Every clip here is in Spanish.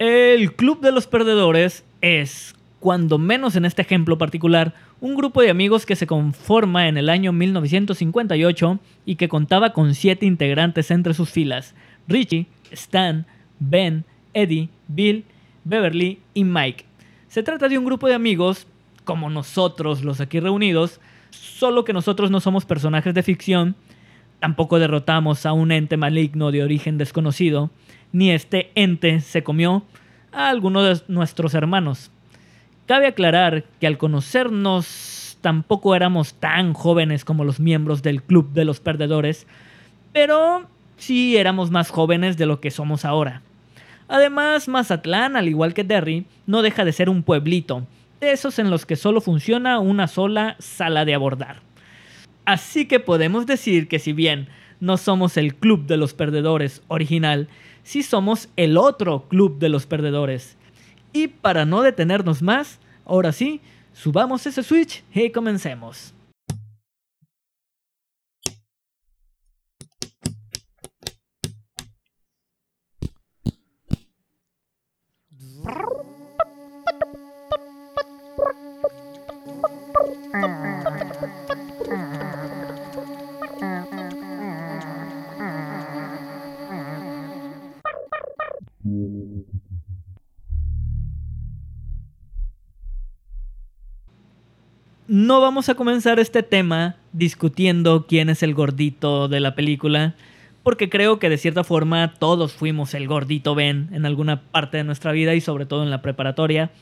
El Club de los Perdedores es, cuando menos en este ejemplo particular, un grupo de amigos que se conforma en el año 1958 y que contaba con siete integrantes entre sus filas: Richie, Stan, Ben, Eddie, Bill, Beverly y Mike. Se trata de un grupo de amigos, como nosotros los aquí reunidos, solo que nosotros no somos personajes de ficción, tampoco derrotamos a un ente maligno de origen desconocido, ni este ente se comió a alguno de nuestros hermanos. Cabe aclarar que al conocernos tampoco éramos tan jóvenes como los miembros del Club de los Perdedores, pero sí éramos más jóvenes de lo que somos ahora. Además, Mazatlán, al igual que Derry, no deja de ser un pueblito, de esos en los que solo funciona una sola sala de abordar. Así que podemos decir que si bien no somos el Club de los Perdedores original, sí somos el otro Club de los Perdedores. Y para no detenernos más, ahora sí, subamos ese switch y comencemos. No vamos a comenzar este tema discutiendo quién es el gordito de la película, porque creo que de cierta forma todos fuimos el gordito Ben en alguna parte de nuestra vida y sobre todo en la preparatoria.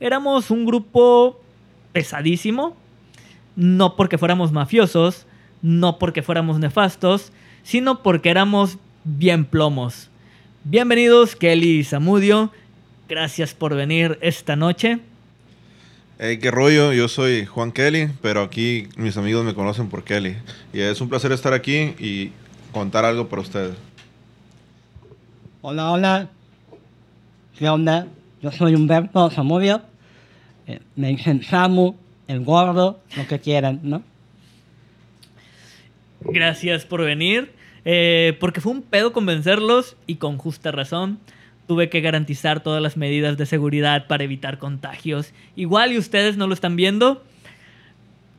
Éramos un grupo pesadísimo, no porque fuéramos mafiosos, no porque fuéramos nefastos, sino porque éramos bien plomos. Bienvenidos Kelly y Samudio, gracias por venir esta noche. Hey, qué rollo, yo soy Juan Kelly, pero aquí mis amigos me conocen por Kelly. Y es un placer estar aquí y contar algo para ustedes. Hola, hola. ¿Qué onda? Yo soy Humberto Samudio. Eh, me dicen Samu, el gordo, lo que quieran, ¿no? Gracias por venir, eh, porque fue un pedo convencerlos y con justa razón tuve que garantizar todas las medidas de seguridad para evitar contagios. Igual y ustedes no lo están viendo,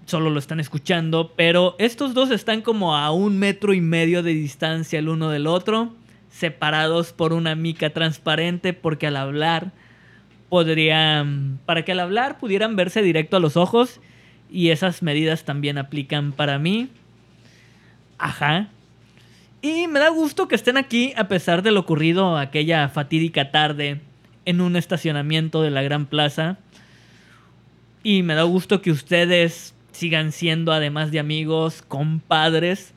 solo lo están escuchando, pero estos dos están como a un metro y medio de distancia el uno del otro, separados por una mica transparente, porque al hablar podrían, para que al hablar pudieran verse directo a los ojos, y esas medidas también aplican para mí. Ajá. Y me da gusto que estén aquí a pesar de lo ocurrido aquella fatídica tarde en un estacionamiento de la Gran Plaza. Y me da gusto que ustedes sigan siendo, además de amigos, compadres.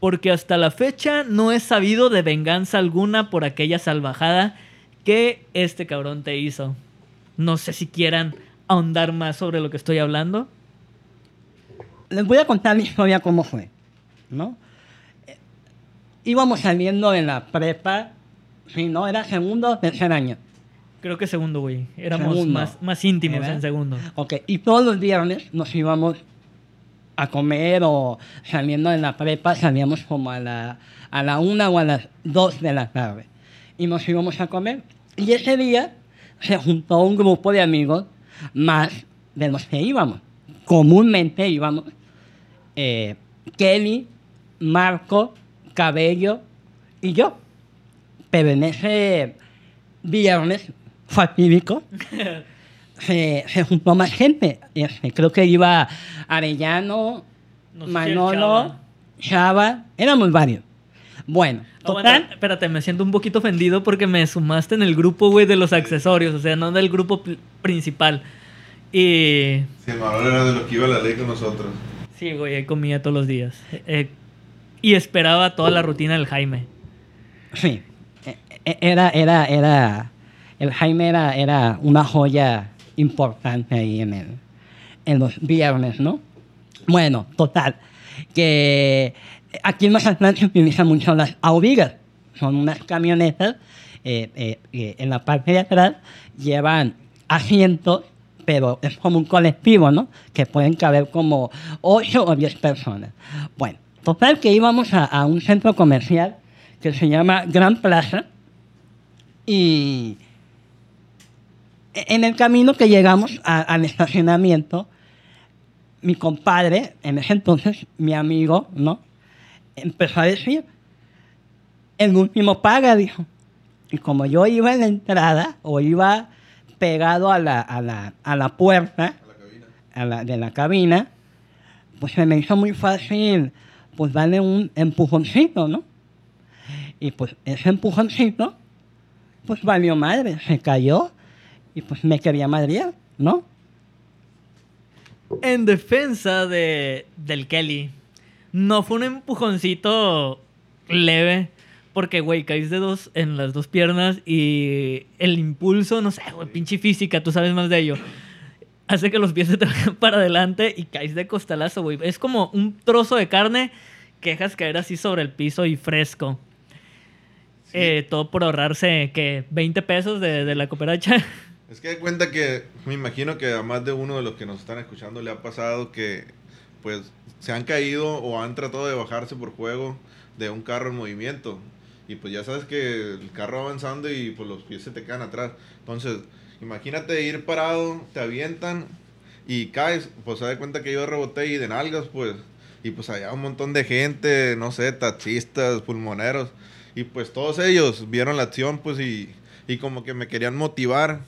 Porque hasta la fecha no he sabido de venganza alguna por aquella salvajada que este cabrón te hizo. No sé si quieran ahondar más sobre lo que estoy hablando. Les voy a contar mi historia cómo fue, ¿no? Íbamos saliendo de la prepa, sí, ¿no? Era segundo o tercer año. Creo que segundo, güey. Éramos más, más íntimos en segundo. Ok, y todos los viernes nos íbamos a comer o saliendo de la prepa, salíamos como a la, a la una o a las dos de la tarde. Y nos íbamos a comer. Y ese día se juntó un grupo de amigos más de los que íbamos. Comúnmente íbamos eh, Kelly, Marco, Cabello y yo. Pero en ese viernes fatídico se, juntó más gente. Este, creo que iba Arellano, Manolo, Chava. éramos varios. Bueno, total. espérate, me siento un poquito ofendido porque me sumaste en el grupo, güey, de los accesorios, o sea, no del grupo principal. Y. Sí, Manolo era de lo que iba a la ley con nosotros. Sí, güey, comía todos los días. Eh, y esperaba toda la rutina del Jaime. Sí, e, e, era, era, era, el Jaime era, era una joya importante ahí en, el, en los viernes, ¿no? Bueno, total, que aquí en Mazatlán se utilizan mucho las audigas, son unas camionetas eh, eh, que en la parte de atrás llevan asientos, pero es como un colectivo, ¿no? Que pueden caber como 8 o 10 personas. Bueno, Total que íbamos a, un centro comercial que se llama Gran Plaza y en el camino que llegamos a- al estacionamiento, mi compadre, en ese entonces mi amigo, ¿no? Empezó a decir, el último paga, dijo. Y como yo iba en la entrada o iba pegado a la, a la, a la puerta a la- de la cabina, pues se me hizo muy fácil pues darle un empujoncito, ¿no? Y pues ese empujoncito, pues valió madre, se cayó y pues me quería madrear, ¿no? En defensa de, del Kelly, no fue un empujoncito leve, porque, güey, caíste de dos en las dos piernas y el impulso, no sé, güey, pinche física, tú sabes más de ello, hace que los pies se te vayan para adelante y caes de costalazo, güey. Es como un trozo de carne que dejas caer así sobre el piso y fresco. Eh, todo por ahorrarse, que 20 pesos de, de la cooperacha. Es que de cuenta que me imagino que a más de uno de los que nos están escuchando le ha pasado que pues se han caído o han tratado de bajarse por juego de un carro en movimiento. Y pues ya sabes que el carro va avanzando y pues los pies se te quedan atrás. Entonces, imagínate ir parado, te avientan y caes. Pues se da cuenta que yo reboté y de nalgas, pues. Y pues allá un montón de gente, no sé, taxistas, pulmoneros. Y pues todos ellos vieron la acción, pues, y, y como que me querían motivar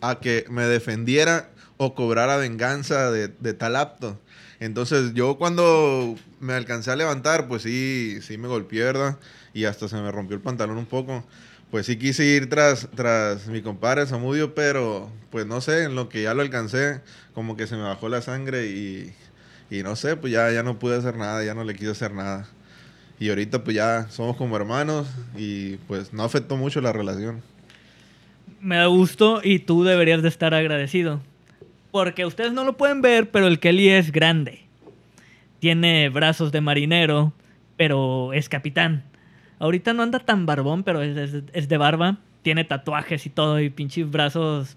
a que me defendiera o cobrara venganza de, de tal acto. Entonces yo cuando me alcancé a levantar, pues sí, sí me golpeé, ¿verdad? Y hasta se me rompió el pantalón un poco. Pues sí quise ir tras, tras mi compadre Samudio, pero pues no sé, en lo que ya lo alcancé, como que se me bajó la sangre y, y no sé, pues ya, ya no pude hacer nada, ya no le quise hacer nada. Y ahorita pues ya somos como hermanos y pues no afectó mucho la relación. Me da gusto y tú deberías de estar agradecido. Porque ustedes no lo pueden ver, pero el Kelly es grande. Tiene brazos de marinero, pero es capitán. Ahorita no anda tan barbón, pero es, es- de barba. Tiene tatuajes y todo y pinches brazos.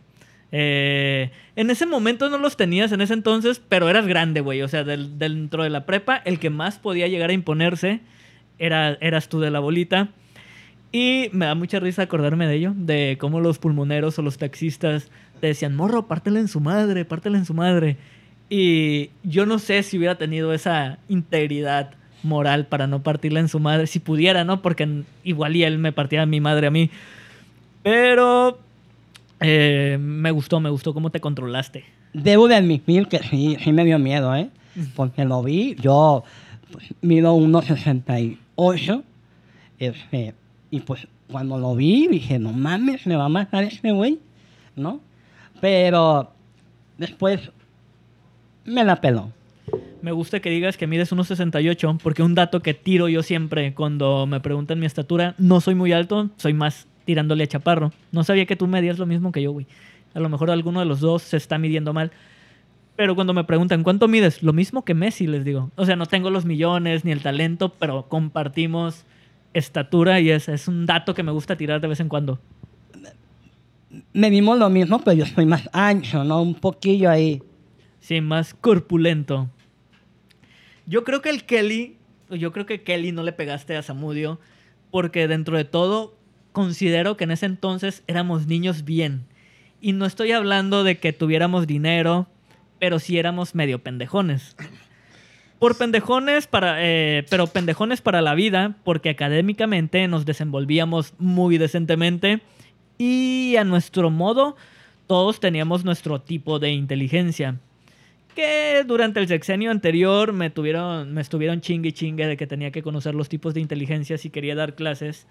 eh, en ese momento no los tenías en ese entonces, pero eras grande, güey. O sea, del- dentro de la prepa, el que más podía llegar a imponerse era, eras tú de la bolita. Y me da mucha risa acordarme de ello, de cómo los pulmoneros o los taxistas te decían, morro, pártela en su madre, pártela en su madre. Y yo no sé si hubiera tenido esa integridad moral para no partirla en su madre, si pudiera, ¿no? Porque igual y él me partía mi madre a mí. Pero eh, me gustó, me gustó cómo te controlaste. Debo de admitir que sí, sí me dio miedo, ¿eh? Porque lo vi, yo mido 1,68. Este, y pues cuando lo vi dije, no mames, me va a matar este güey, ¿no? Pero después me la peló. Me gusta que digas que mides 1,68 porque un dato que tiro yo siempre cuando me preguntan mi estatura, no soy muy alto, soy más tirándole a chaparro. No sabía que tú medías lo mismo que yo, güey. A lo mejor alguno de los dos se está midiendo mal. Pero cuando me preguntan, ¿cuánto mides? Lo mismo que Messi, les digo. O sea, no tengo los millones ni el talento, pero compartimos estatura y es, es un dato que me gusta tirar de vez en cuando. Medimos lo mismo, pero yo soy más ancho, ¿no? Un poquillo ahí. Sí, más corpulento. Yo creo que el Kelly, yo creo que Kelly no le pegaste a Samudio porque dentro de todo considero que en ese entonces éramos niños bien. Y no estoy hablando de que tuviéramos dinero, pero sí éramos medio pendejones. Por pendejones para, eh, pero pendejones para la vida, porque académicamente nos desenvolvíamos muy decentemente y a nuestro modo todos teníamos nuestro tipo de inteligencia que durante el sexenio anterior me tuvieron me estuvieron chingue y chingue de que tenía que conocer los tipos de inteligencia si quería dar clases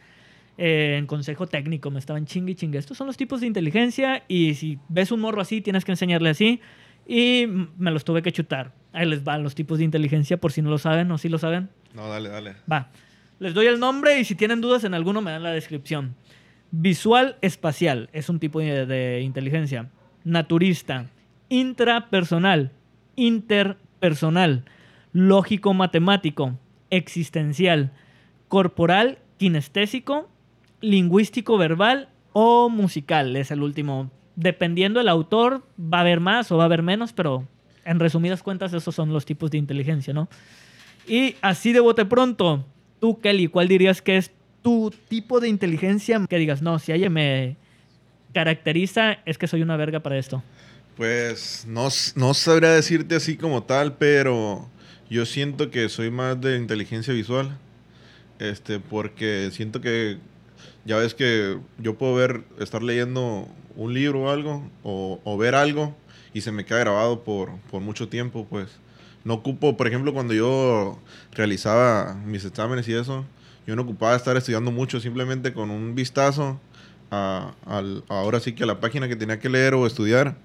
eh, en consejo técnico me estaban chingue y chingue estos son los tipos de inteligencia y si ves un morro así tienes que enseñarle así y me los tuve que chutar ahí les van los tipos de inteligencia por si no lo saben o si lo saben No, dale, dale. Va. Les doy el nombre y si tienen dudas en alguno me dan la descripción. Visual espacial es un tipo de, de inteligencia. Naturista. Intrapersonal. Interpersonal. Lógico matemático. Existencial. Corporal, kinestésico. Lingüístico verbal o musical es el último. Dependiendo del autor, va a haber más o va a haber menos, pero en resumidas cuentas esos son los tipos de inteligencia, ¿no? Y así de bote pronto, tú, Kelly, ¿cuál dirías que es tu tipo de inteligencia? Que digas, no, si a ella me, caracteriza es que soy una verga para esto? Pues no, no sabría decirte así como tal, pero yo siento que soy más de inteligencia visual. Este, porque siento que ya ves que yo puedo ver, estar leyendo un libro o algo, o, ver algo, y se me queda grabado por, por mucho tiempo, pues. No ocupo, por ejemplo, cuando yo realizaba mis exámenes y eso, yo no ocupaba estar estudiando mucho, simplemente con un vistazo a, ahora sí que a la página que tenía que leer o estudiar,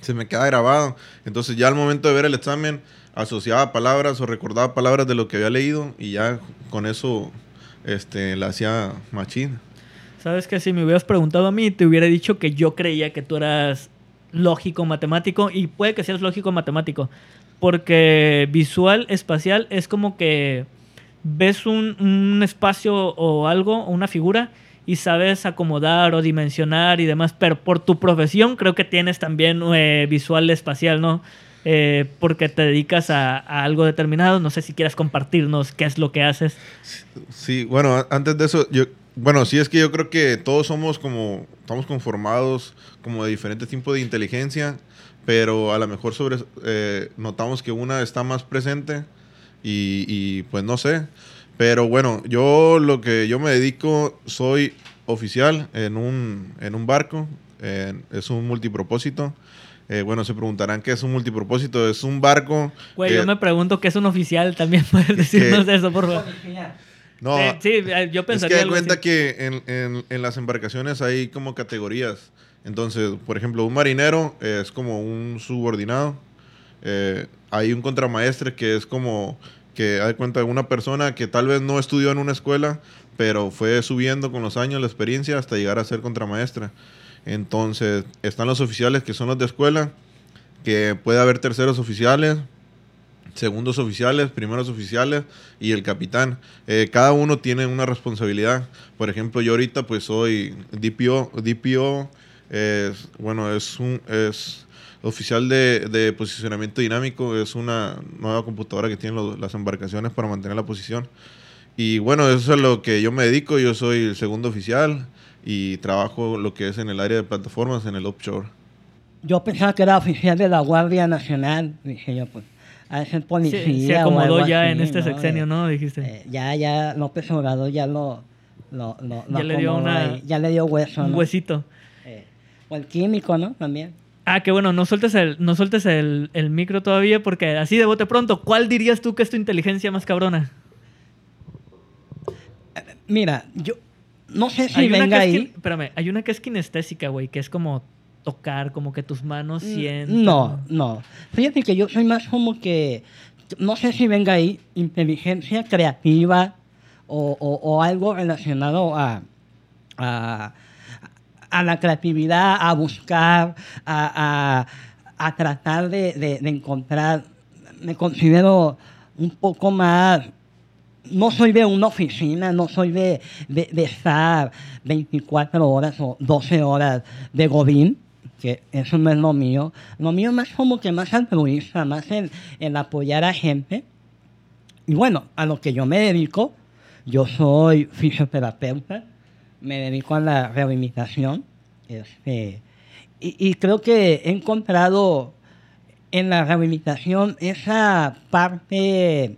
se me queda grabado. Entonces ya al momento de ver el examen, asociaba palabras o recordaba palabras de lo que había leído y ya con eso este, la hacía machín. Sabes que si me hubieras preguntado a mí, te hubiera dicho que yo creía que tú eras lógico matemático y puede que seas lógico matemático, porque visual espacial es como que ves un, un espacio o algo, una figura y sabes acomodar o dimensionar y demás, pero por tu profesión creo que tienes también eh, visual espacial, ¿no? Eh, porque te dedicas a, a algo determinado, no sé si quieras compartirnos qué es lo que haces. Sí, bueno, antes de eso, yo, bueno, sí es que yo creo que todos somos como, estamos conformados como de diferentes tipos de inteligencia, pero a lo mejor sobre, eh, notamos que una está más presente y, y, pues no sé. Pero bueno, yo lo que yo me dedico, soy oficial en un, en un barco, en- es un multipropósito. Eh, bueno, se preguntarán qué es un multipropósito. Es un barco. Güey, que- yo me pregunto qué es un oficial, también puedes decirnos eso, por favor. No, sí, sí, eh, yo Es pensaría que da algo cuenta así. que en, en- en las embarcaciones hay como categorías. Entonces, por ejemplo, un marinero eh, es como un subordinado. Eh, hay un contramaestre que es como que da cuenta de una persona que tal vez no estudió en una escuela, pero fue subiendo con los años la experiencia hasta llegar a ser contramaestra. Entonces, están los oficiales que son los de escuela, que puede haber terceros oficiales, segundos oficiales, primeros oficiales y el capitán. Eh, cada uno tiene una responsabilidad. Por ejemplo, yo ahorita pues soy DPO. DPO bueno, es un es oficial de, de posicionamiento dinámico. Es una nueva computadora que tienen los- las embarcaciones para mantener la posición. Y bueno, eso es a lo que yo me dedico. Yo soy el segundo oficial y trabajo lo que es en el área de plataformas en el offshore. Yo pensaba que era oficial de la Guardia Nacional. Dije yo, pues, a ser policía. Se, se o acomodó algo ya así, en este ¿no? sexenio, ¿no? Dijiste. eh, ya, ya, López Obrador ya lo. lo, lo- lo Ya le dio una- ya le dio hueso. Un ¿no? huesito. Eh, o el químico, ¿no? También. Ah, que bueno, no sueltes el, no sueltes el, el micro todavía porque así de bote pronto, ¿cuál dirías tú que es tu inteligencia más cabrona? Mira, yo no sé si Hay venga es ahí. kin- espérame, hay una que es kinestésica, güey, que es como tocar, como que tus manos Mm, sienten. No, no. Fíjate que yo soy más como que, no sé si venga ahí, inteligencia creativa o, o- o algo relacionado a, a, a la creatividad, a buscar, a, a- a tratar de, de- de encontrar. Me considero un poco más no soy de una oficina, no soy de, de, de estar 24 horas o 12 horas de godín, que eso no es lo mío. Lo mío más como que más altruista, más en, en apoyar a gente. Y bueno, a lo que yo me dedico, yo soy fisioterapeuta, me dedico a la rehabilitación. Este, y, y creo que he encontrado en la rehabilitación esa parte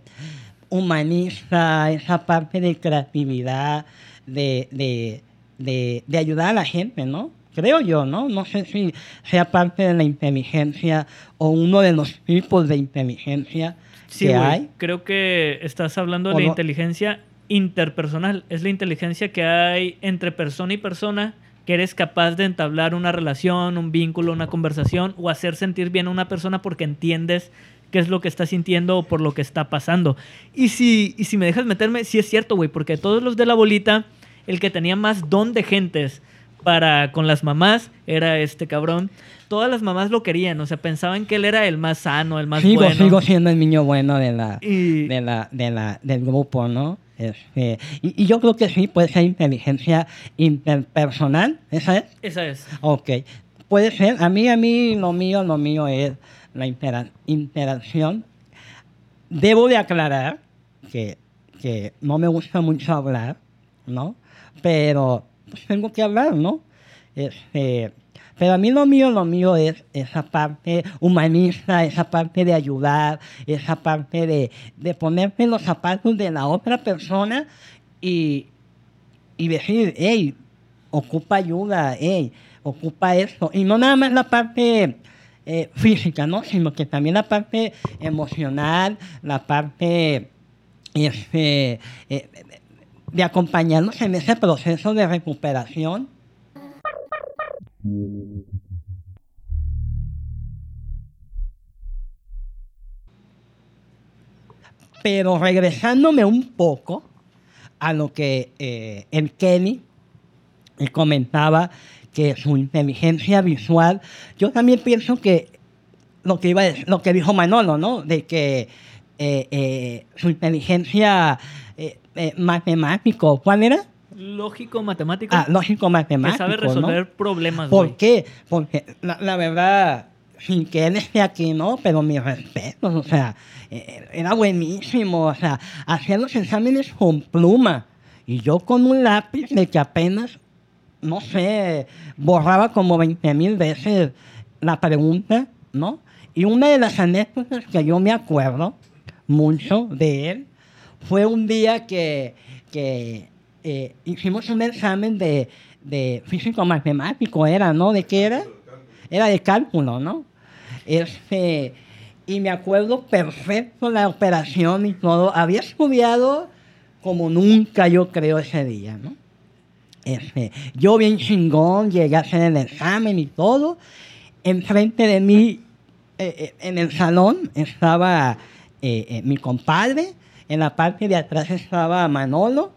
humanista, esa parte de creatividad, de, de, de, de ayudar a la gente, ¿no? Creo yo, ¿no? No sé si sea parte de la inteligencia o uno de los tipos de inteligencia Sí, que hay. Creo que estás hablando de la no. inteligencia interpersonal. Es la inteligencia que hay entre persona y persona que eres capaz de entablar una relación, un vínculo, una conversación o hacer sentir bien a una persona porque entiendes qué es lo que está sintiendo o por lo que está pasando. Y si, y si me dejas meterme, sí es cierto, güey, porque todos los de la bolita, el que tenía más don de gentes para con las mamás era este cabrón. Todas las mamás lo querían, o sea, pensaban que él era el más sano, el más Sigo, bueno. sigo siendo el niño bueno de la, Y- de la, de la, del grupo, ¿no? Este, y, y yo creo que sí puede ser inteligencia interpersonal, ¿esa es? Esa es. Ok. Puede ser. A mí, a mí, lo mío, lo mío es la intera- interacción. Debo de aclarar que, que no me gusta mucho hablar, ¿no? Pero pues, tengo que hablar, ¿no? Este, pero a mí lo mío, lo mío es esa parte humanista, esa parte de ayudar, esa parte de, de ponerme en los zapatos de la otra persona y, y decir, hey, ocupa ayuda, hey, ocupa esto. Y no nada más la parte eh, física, ¿no? Sino que también la parte emocional, la parte este, eh, de acompañarnos en ese proceso de recuperación. Pero regresándome un poco a lo que eh, el Kenny comentaba que su inteligencia visual, yo también pienso que lo que, dijo Manolo, ¿no? De que eh, eh, su inteligencia eh, eh, matemático, ¿cuál era? Lógico, matemático. Ah, lógico que matemático, sabe ¿no? resolver problemas, ¿Por güey. qué? Porque la, la verdad, sin que él esté aquí, ¿no? Pero mis respetos, o sea, eh, era buenísimo, o sea, hacía los exámenes con pluma y yo con un lápiz de que apenas, no sé, borraba como 20 mil veces la pregunta, ¿no? Y una de las anécdotas que yo me acuerdo mucho de él fue un día que, que eh, hicimos un examen de, de físico-matemático, era, ¿no? ¿De qué era? Era de cálculo, ¿no? Este, y me acuerdo perfecto la operación y todo. Había estudiado como nunca, yo creo, ese día, ¿no? Este, yo bien chingón, llegué a hacer el examen y todo. Enfrente de mí, eh, eh, en el salón, estaba mi compadre. En la parte de atrás estaba Manolo.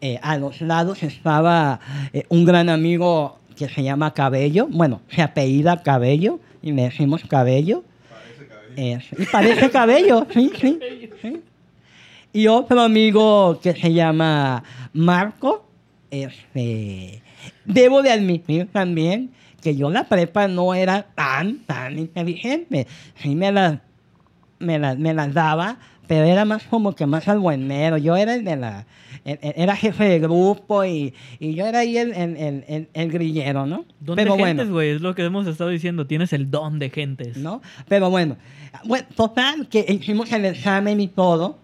Eh, a los lados estaba eh, un gran amigo que se llama Cabello. Bueno, se apellida Cabello y le decimos Cabello. Eh, y parece Cabello, sí, sí, sí. Y otro amigo que se llama Marco. Este, debo de admitir también que yo la prepa no era tan, tan inteligente. Sí me las me las me las daba, pero era más como que más al buenero. Yo era el de la... el- el- Era jefe de grupo y, y yo era ahí el, el, el, el- el grillero, ¿no? Don pero bueno. gentes, güey, es lo que hemos estado diciendo. Tienes el don de gentes. ¿no? Pero bueno, bueno, total, que hicimos el examen y todo.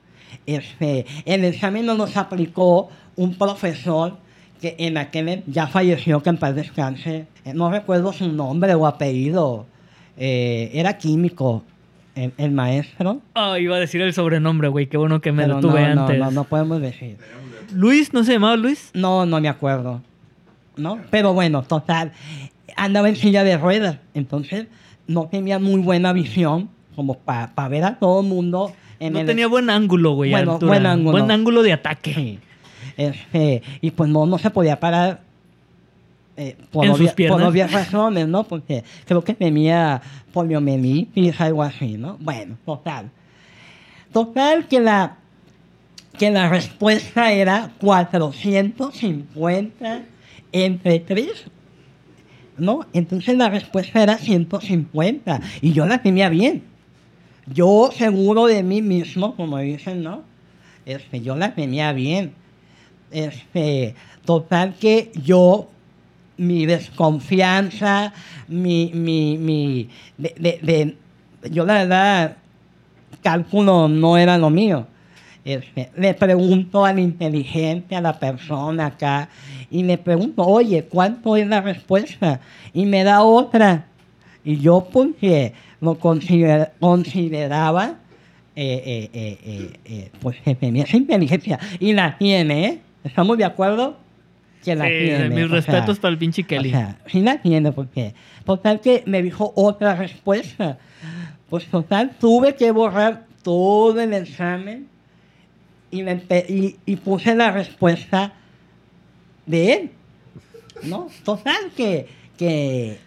Este, el examen no nos aplicó un profesor que en aquel ya falleció, que en paz descanse. Eh, No recuerdo su nombre o apellido. Eh, era químico, el, el maestro. Ah, iba a decir el sobrenombre, güey. Qué bueno que me pero lo tuve no, no, antes. no, no podemos decir. Luis, ¿no se llamaba Luis? No, no me acuerdo. ¿No? Pero bueno, total. Andaba en silla de ruedas. Entonces, no tenía muy buena visión como para ver a todo el mundo. En no el- tenía buen ángulo, güey. Bueno, buen ángulo. Buen ángulo de ataque. Sí. Este, y pues no, no se podía parar. Eh, por, ¿En sus obvia- por obvias razones, ¿no? Porque creo que tenía poliomielitis, algo así, ¿no? Bueno, total. Total que la, que la respuesta era 450 entre 3, ¿no? Entonces la respuesta era 150 y yo la tenía bien. Yo seguro de mí mismo, como dicen, ¿no? Este, yo la tenía bien. Este, total que yo, mi desconfianza, mi, mi, mi, de, de- de- yo la verdad, cálculo no era lo mío. Este, le pregunto al inteligente, a la persona acá, y le pregunto, oye, ¿cuánto es la respuesta? Y me da otra. Y yo, porque lo consider- consideraba, eh, eh, eh, pues que tenía esa inteligencia. Y la tiene, ¿eh? ¿Estamos de acuerdo? Que la Sí, tiene. mis o sea, respetos para el pinche Kelly. o sea, sí la tiene, porque total que me dijo otra respuesta. Pues total, tuve que borrar todo el examen y, me y puse la respuesta de él. ¿No? Total que, que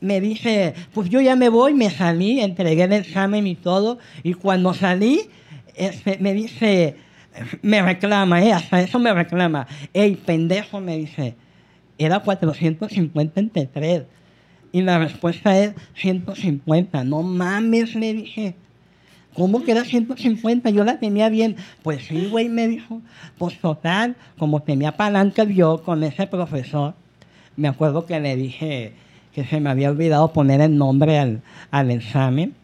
me dice, pues yo ya me voy, me salí, entregué el examen y todo, y cuando salí, este, me dice, me reclama, hasta eso me reclama, ey, pendejo, me dice, era 450 entre 3, y la respuesta es 150, no mames, le dije. ¿Cómo que era 150? Yo la tenía bien. Pues sí, güey, me dijo. Pues total, como tenía palancas yo con ese profesor, me acuerdo que le dije que se me había olvidado poner el nombre al, al examen.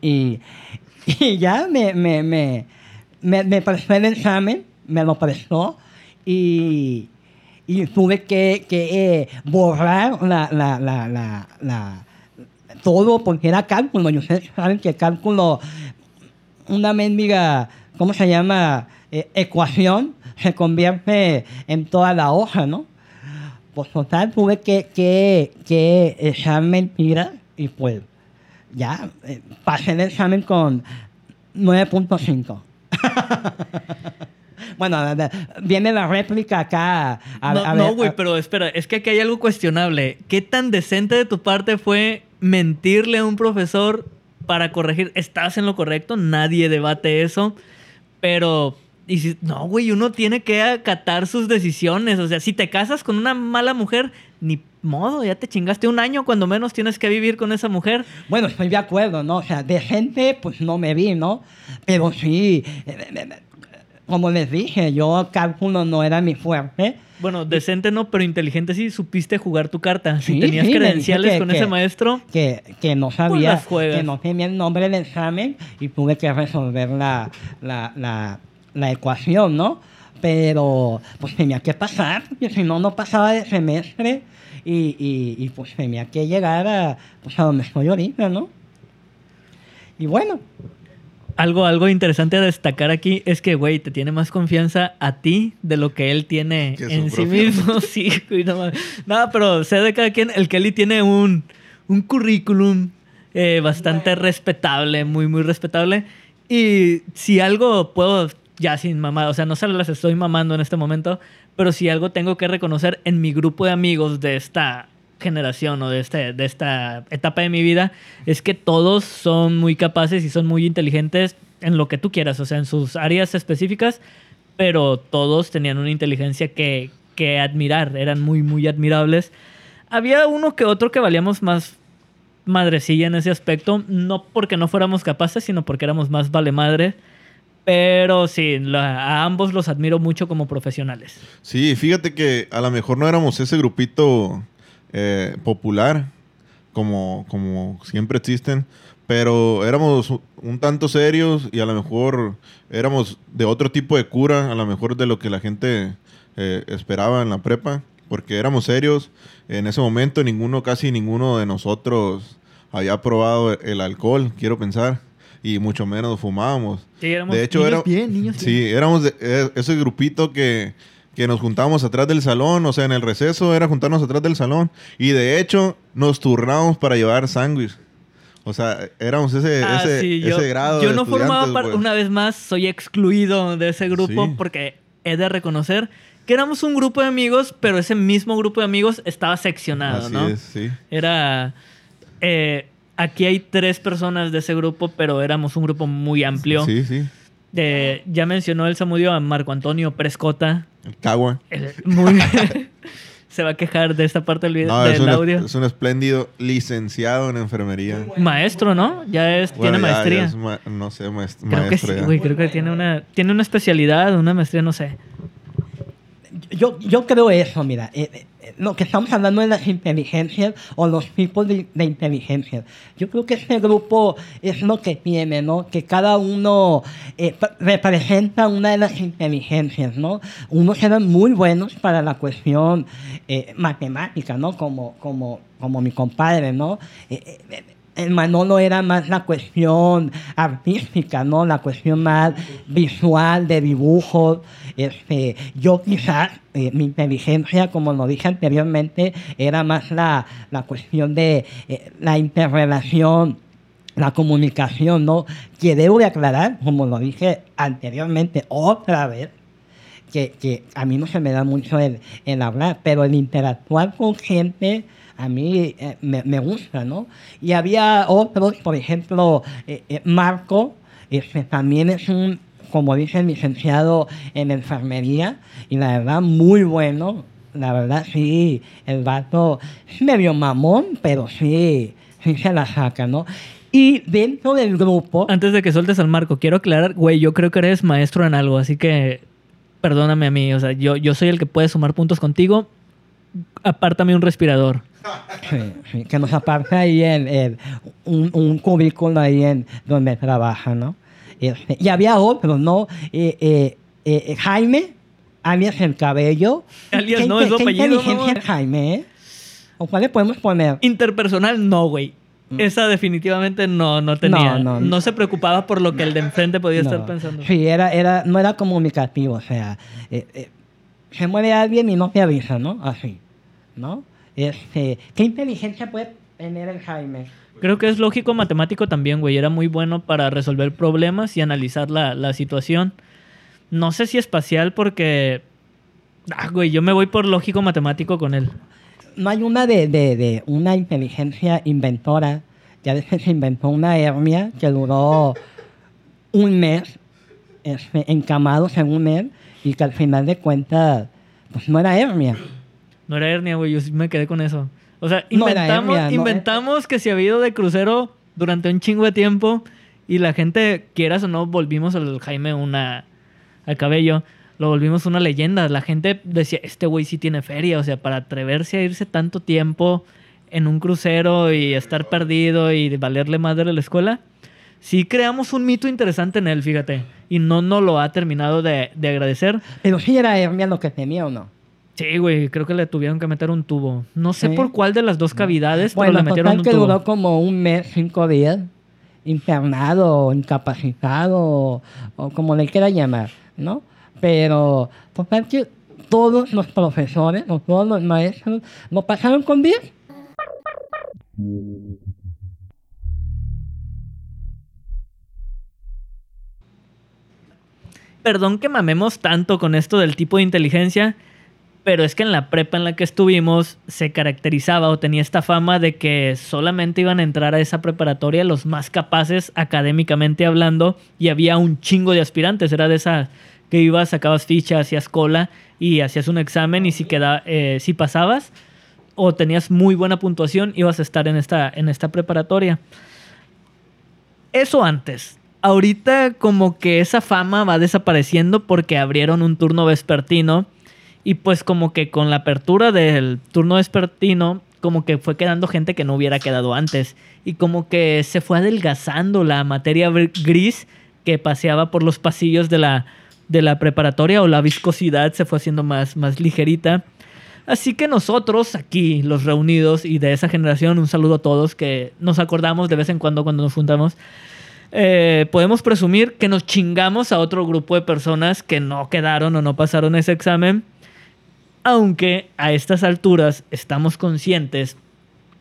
Y, y ya me, me, me, me prestó el examen, me lo prestó y, y tuve que, que eh, borrar la, la, la, la, todo porque era cálculo. Y ustedes saben que cálculo, una mendiga, ¿cómo se llama? Eh, ecuación, se convierte en toda la hoja, ¿no? Pues total, tuve que, que, que echar y pues ya eh, pasé el examen con 9.5. bueno, viene la réplica acá. a- no, a no, güey, a- pero espera, es que aquí hay algo cuestionable. ¿Qué tan decente de tu parte fue mentirle a un profesor para corregir? Estás en lo correcto, nadie debate eso, pero... Y si, no, güey, uno tiene que acatar sus decisiones. O sea, si te casas con una mala mujer, ni modo, ya te chingaste un año cuando menos tienes que vivir con esa mujer. Bueno, estoy de acuerdo, ¿no? O sea, de gente, pues no me vi, ¿no? Pero sí, eh, eh, eh, como les dije, yo cálculo no era mi fuerte. Bueno, decente no, pero inteligente sí, supiste jugar tu carta. Si Sí, tenías sí, credenciales dije con que- ese maestro, que, que no sabía, las juegas. que no tenía el nombre del examen y tuve que resolver la, la, la, la ecuación, ¿no? Pero pues tenía que pasar, porque si no, no pasaba de semestre y, y, y, pues tenía que llegar a, pues, a donde estoy ahorita, ¿no? Y bueno, Algo, algo interesante a destacar aquí es que, güey, te tiene más confianza a ti de lo que él tiene en sí propio. mismo. Sí, güey, no. Nada, pero sé de cada quien. El Kelly tiene un, un currículum eh, bastante respetable, muy, muy respetable. Y si algo puedo, ya sin mamá, o sea, no se las estoy mamando en este momento, pero si algo tengo que reconocer en mi grupo de amigos de esta generación o de, este, de esta etapa de mi vida es que todos son muy capaces y son muy inteligentes en lo que tú quieras, o sea, en sus áreas específicas, pero todos tenían una inteligencia que, que admirar, eran muy, muy admirables. Había uno que otro que valíamos más madrecilla en ese aspecto, no porque no fuéramos capaces, sino porque éramos más vale madre. Pero sí, a ambos los admiro mucho como profesionales. Sí, fíjate que a lo mejor no éramos ese grupito eh, popular, como, como siempre existen, pero éramos un tanto serios y a lo mejor éramos de otro tipo de cura, a lo mejor de lo que la gente eh, esperaba en la prepa, porque éramos serios. En ese momento ninguno, casi ninguno de nosotros había probado el alcohol, quiero pensar, y mucho menos fumábamos. Sí, éramos De hecho, niños era, bien, niños sí, bien. éramos de- eh, ese grupito que, que nos juntábamos atrás del salón, o sea, en el receso era juntarnos atrás del salón. Y de hecho, nos turnábamos para llevar sándwich. O sea, éramos ese, Ah, ese, sí, yo, ese grado yo de no formaba estudiantes, parte, pues. una vez más, soy excluido de ese grupo Sí. porque he de reconocer que éramos un grupo de amigos, pero ese mismo grupo de amigos estaba seccionado, Así ¿no? es, sí. Era. eh, aquí hay tres personas de ese grupo, pero éramos un grupo muy amplio. Sí, sí. Eh, ya mencionó el Samudio a Marco Antonio Prescota. El cagua. Muy- Se va a quejar de esta parte del, video, No, es del un, audio. es un espléndido licenciado en enfermería. Maestro, ¿no? Ya es, Bueno, tiene ya- ya maestría. es ma- no sé, maest- Creo que maestro sí, ya. güey. Creo que tiene una, tiene una especialidad, una maestría, no sé. Yo, yo creo eso, mira, eh, eh, lo que estamos hablando de las inteligencias o los tipos de, de inteligencias. Yo creo que este grupo es lo que tiene, ¿no? Que cada uno eh, representa una de las inteligencias, ¿no? Unos eran muy buenos para la cuestión eh, matemática, ¿no? Como, como, como mi compadre, ¿no? Eh, eh, Manolo era más la cuestión artística, ¿no? La cuestión más visual de dibujos. Este, yo quizás, eh, mi inteligencia, como lo dije anteriormente, era más la, la cuestión de eh, la interrelación, la comunicación, ¿no? Que debo de aclarar, como lo dije anteriormente, otra vez, que, que a mí no se me da mucho el, el hablar, pero el interactuar con gente a mí eh, me, me gusta, ¿no? Y había otros, por ejemplo, eh, eh, Marco, este, también es un, como dice el licenciado en enfermería, y la verdad, muy bueno. La verdad, sí, el vato es medio mamón, pero sí, sí se la saca, ¿no? Y dentro del grupo... Antes de que sueltes al Marco, quiero aclarar, güey, yo creo que eres maestro en algo, así que perdóname a mí. O sea, yo, yo soy el que puede sumar puntos contigo. Apártame un respirador. Sí, que nos aparta ahí en, en un, un cubículo ahí en donde trabaja, ¿no? Y había otro, ¿no? Eh, eh, eh, Jaime, alias el cabello. Alias Qué no, es apellido, inteligencia mamá. Jaime, ¿eh? ¿O cuál le podemos poner? Interpersonal, no, güey. Esa definitivamente no, no tenía. No, Mm. No, no. se preocupaba por lo que el de enfrente podía No. estar pensando. Sí, era, era, no era comunicativo, o sea, eh, eh, se muere alguien y no te avisa, ¿no? Así, ¿no? Este, ¿Qué inteligencia puede tener el Jaime? Creo que es lógico matemático también, güey. Era muy bueno para resolver problemas y analizar la, la situación. No sé si espacial porque... Ah, güey, yo me voy por lógico matemático con él. No hay una de, de, de una inteligencia inventora. Ya ves que se inventó una hernia que duró un mes, este, encamados en un mes, y que al final de cuentas, pues no era hernia. No era hernia, güey. Yo sí me quedé con eso. O sea, No era inventamos, no que se había ido de crucero durante un chingo de tiempo y la gente, quieras o no, volvimos al Jaime una... al cabello. Lo volvimos una leyenda. La gente decía, este güey sí tiene feria. O sea, para atreverse a irse tanto tiempo en un crucero y estar perdido y valerle madre a la escuela. Sí creamos un mito interesante en él, fíjate. Y no nos lo ha terminado de, de agradecer. Pero sí era hernia lo que tenía o no. Sí, güey, creo que le tuvieron que meter un tubo. No sé Sí. por cuál de las dos cavidades, pero Bueno, le metieron total un que tubo. duró como un mes, cinco días, internado, incapacitado, o, o como le quiera llamar, ¿no? Pero, total que todos los profesores, o todos los maestros, lo pasaron con 10. Perdón que mamemos tanto con esto del tipo de inteligencia, pero es que en la prepa en la que estuvimos se caracterizaba o tenía esta fama de que solamente iban a entrar a esa preparatoria los más capaces académicamente hablando y había un chingo de aspirantes. Era de esa que ibas, sacabas ficha, hacías cola y hacías un examen y si, eh, si pasabas o tenías muy buena puntuación ibas a estar en esta, en esta preparatoria. Eso antes. Ahorita como que esa fama va desapareciendo porque abrieron un turno vespertino y pues como que con la apertura del turno vespertino como que fue quedando gente que no hubiera quedado antes y como que se fue adelgazando la materia gris que paseaba por los pasillos de la, de la preparatoria o la viscosidad se fue haciendo más, más ligerita. Así que nosotros aquí, los reunidos y de esa generación, un saludo a todos que nos acordamos de vez en cuando cuando nos juntamos, eh, podemos presumir que nos chingamos a otro grupo de personas que no quedaron o no pasaron ese examen, aunque a estas alturas estamos conscientes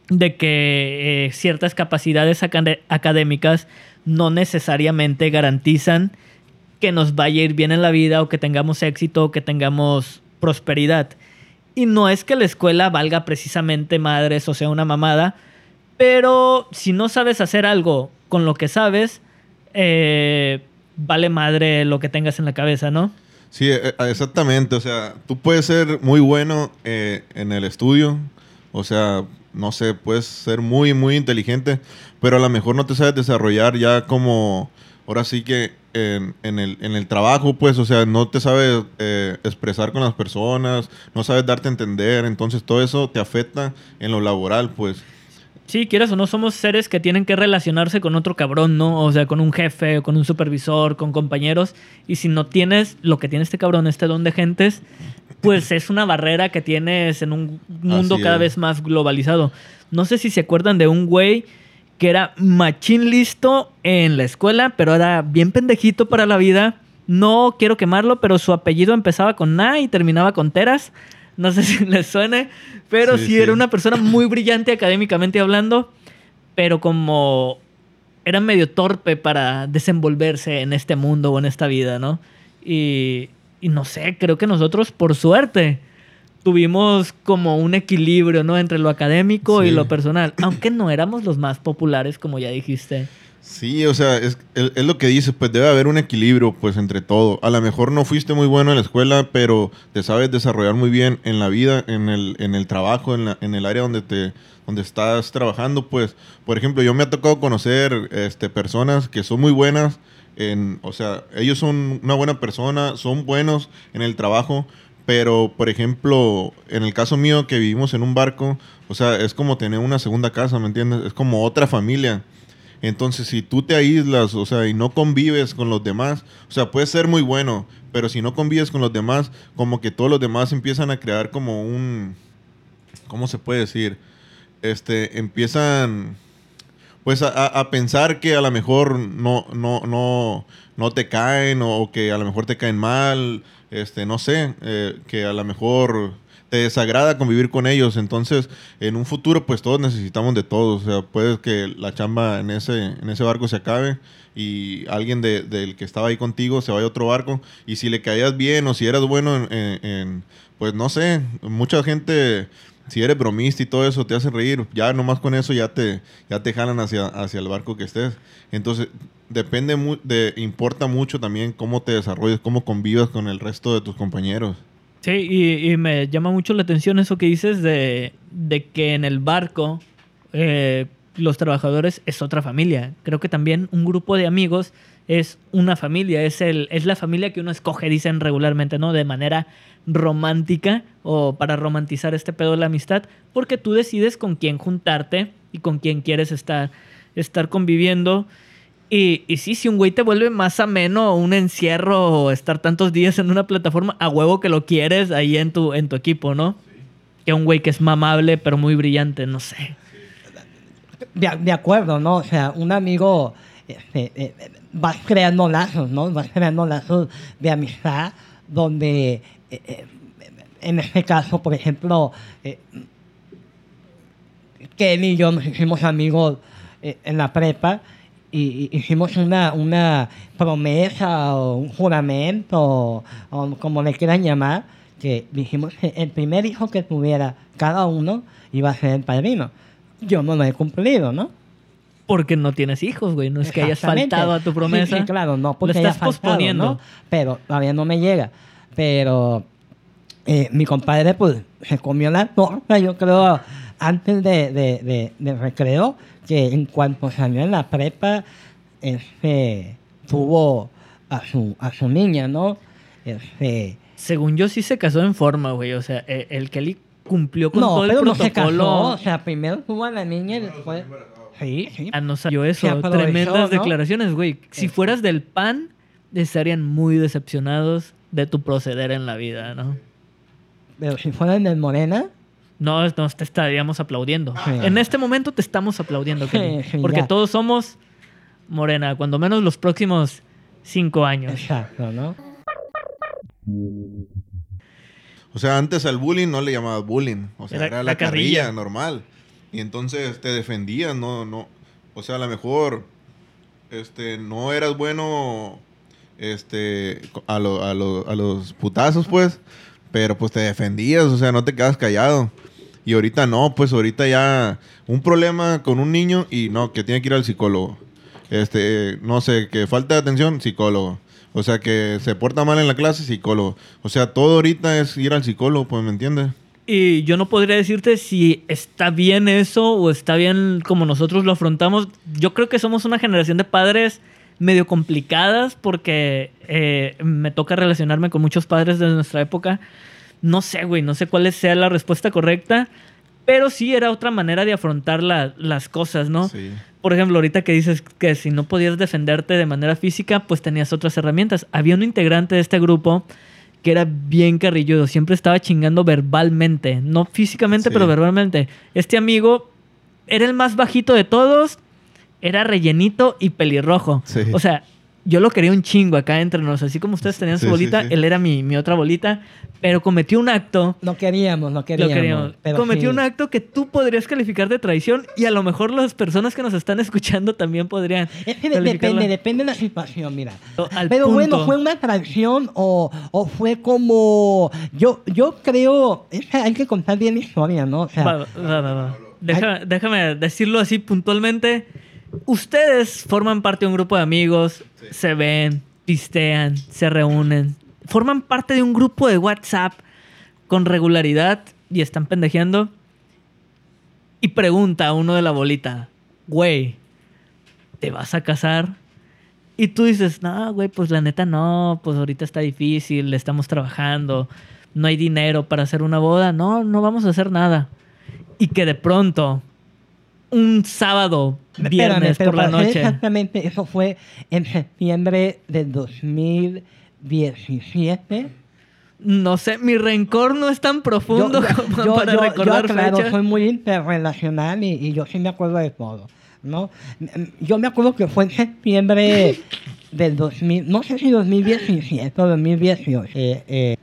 de que eh, ciertas capacidades acad- académicas no necesariamente garantizan que nos vaya a ir bien en la vida o que tengamos éxito o que tengamos prosperidad. Y no es que la escuela valga precisamente madres o sea una mamada, pero si no sabes hacer algo con lo que sabes, eh, vale madre lo que tengas en la cabeza, ¿no? Sí, eh, eh, exactamente. O sea, tú puedes ser muy bueno eh, en el estudio. O sea, no sé, puedes ser muy, muy inteligente, pero a lo mejor no te sabes desarrollar ya como, ahora sí que en, el, en el trabajo, pues, o sea, no te sabes eh, expresar con las personas, no sabes darte a entender, entonces todo eso te afecta en lo laboral, pues. Sí, quieras o no, somos seres que tienen que relacionarse con otro cabrón, ¿no? O sea, con un jefe, con un supervisor, con compañeros. Y si no tienes lo que tiene este cabrón, este don de gentes, pues es una barrera que tienes en un mundo Así cada es. vez más globalizado. No sé si se acuerdan de un güey que era machín listo en la escuela, pero era bien pendejito para la vida. No quiero quemarlo, pero su apellido empezaba con Na y terminaba con Teras. No sé si les suene, pero sí, Sí, sí. era una persona muy brillante académicamente hablando, pero como era medio torpe para desenvolverse en este mundo o en esta vida, ¿no? Y, y no sé, creo que nosotros, por suerte, tuvimos como un equilibrio, ¿no? Entre lo académico y lo personal, aunque no éramos los más populares, como ya dijiste. Sí, o sea, es, es- lo que dices, pues debe haber un equilibrio, pues, entre todo. A lo mejor no fuiste muy bueno en la escuela, pero te sabes desarrollar muy bien en la vida, en el, en el trabajo, en, la- en el área donde te donde estás trabajando, pues. Por ejemplo, yo me ha tocado conocer este, personas que son muy buenas en, o sea, ellos son una buena persona, son buenos en el trabajo, Pero, por ejemplo, en el caso mío que vivimos en un barco, o sea, es como tener una segunda casa, ¿me entiendes? Es como otra familia. Entonces, si tú te aíslas, o sea, y no convives con los demás, o sea, puede ser muy bueno, pero si no convives con los demás, como que todos los demás empiezan a crear como un, ¿cómo se puede decir? Este, empiezan, pues, a, pensar que a lo mejor no, no, no, no te caen o que a lo mejor te caen mal, este, no sé, eh, que a lo mejor te desagrada convivir con ellos. Entonces, en un futuro, pues todos necesitamos de todos. O sea, puede que la chamba en ese, en ese barco se acabe y alguien de- del que estaba ahí contigo se vaya a otro barco. Y si le caías bien o si eras bueno en, pues no sé, mucha gente, si eres bromista y todo eso, te hace reír. Ya nomás con eso ya te, ya te jalan hacia, hacia el barco que estés. Entonces, depende, mu- de, importa mucho también cómo te desarrolles, cómo convivas con el resto de tus compañeros. Sí, y, y me llama mucho la atención eso que dices de, de que en el barco eh, los trabajadores es otra familia. Creo que también un grupo de amigos es una familia, es, el, es la familia que uno escoge, dicen regularmente, ¿no? De manera romántica o para romantizar este pedo de la amistad, porque tú decides con quién juntarte y con quién quieres estar, estar conviviendo. Y, y sí, si un güey te vuelve más ameno un encierro o estar tantos días en una plataforma, a huevo que lo quieres ahí en tu, en tu equipo, ¿no? Que un güey que es mamable pero muy brillante, no sé. De, acuerdo, ¿no? O sea, un amigo este, eh, vas creando lazos, ¿no? Vas creando lazos de amistad donde, eh, eh, en este caso, por ejemplo, Kelly y yo nos hicimos amigos en la prepa y, y hicimos una, una promesa o un juramento o, o como le quieran llamar, que dijimos que el primer hijo que tuviera cada uno iba a ser el padrino. Yo no lo he cumplido, ¿no? Porque no tienes hijos, güey. No es que hayas faltado a tu promesa. Sí, sí, claro, no porque Lo estás faltado, posponiendo. ¿no? Pero todavía no me llega. Pero eh, mi compadre, pues, se comió la torta, yo creo, antes de, de, de, de recreo, que en cuanto salió en la prepa, este, tuvo a su, a su niña, ¿no? Este, Según yo sí se casó en forma, güey. O sea, eh, el Kelly cumplió con no, todo el pero no se protocolo. casó. O sea, primero tuvo a la niña y después... Sí, sí. Ah, no salió eso. Tremendas ¿no? declaraciones, güey. Si Este. fueras del PAN, estarían muy decepcionados de tu proceder en la vida, ¿no? Pero si fuera en el Morena... No, nos te estaríamos aplaudiendo. Sí. En este momento te estamos aplaudiendo, Sí, porque ya. todos somos morena, cuando menos los próximos cinco años. Exacto, ¿no? O sea, antes al bullying no le llamabas bullying. O sea, Era era, la la carrilla, carrilla. normal. Y entonces te defendías, no, no. O sea, a lo mejor este, no eras bueno este, a, lo- a, lo- a los putazos, pues. Pero pues te defendías, o sea, no te quedas callado. Y ahorita no, pues ahorita ya un problema con un niño y no, que tiene que ir al psicólogo. Este, no sé, que falta de atención, psicólogo. O sea, que se porta mal en la clase, psicólogo. O sea, todo ahorita es ir al psicólogo, pues, ¿me entiendes? Y yo no podría decirte si está bien eso o está bien como nosotros lo afrontamos. Yo creo que somos una generación de padres medio complicadas porque eh, me toca relacionarme con muchos padres de nuestra época. No sé, güey, no sé cuál sea la respuesta correcta, pero sí era otra manera de afrontar la- las cosas, ¿no? Sí. Por ejemplo, ahorita que dices que si no podías defenderte de manera física, pues tenías otras herramientas. Había un integrante de este grupo que era bien carrilludo, siempre estaba chingando verbalmente, no físicamente, Sí. pero verbalmente. Este amigo era el más bajito de todos, era rellenito y pelirrojo. Sí. O sea, yo lo quería un chingo acá entre nosotros, así como ustedes tenían su Sí, bolita, sí. él era mi, mi otra bolita, pero cometió un acto No queríamos, no lo queríamos. queríamos. pero Cometió sí. un acto que tú podrías calificar de traición y a lo mejor las personas que nos están escuchando también podrían. Es que de- calificarla. depende, depende de la situación, mira. Al Pero punto. bueno, ¿fue una traición o, o fue como... Yo, yo creo... hay que contar bien la historia, ¿no? O sea, Va, va, va, va. Deja- déjame decirlo así puntualmente. Ustedes forman parte de un grupo de amigos, se ven, pistean, se reúnen, forman parte de un grupo de WhatsApp con regularidad y están pendejeando. Y pregunta a uno de la bolita, güey, ¿te vas a casar? Y tú dices, no, güey, pues la neta no, pues ahorita está difícil, estamos trabajando. no hay dinero para hacer una boda, no, no vamos a hacer nada. Y que de pronto, un sábado, Espérame, viernes pero por la para ser noche, Exactamente, eso fue en septiembre del 2017. no sé, mi rencor no es tan profundo como para recordar yo, claro, fechas. soy muy interrelacional y, y yo sí me acuerdo de todo, ¿no? Yo me acuerdo que fue en septiembre del 2000, no sé si 2017 o 2018, eh, eh,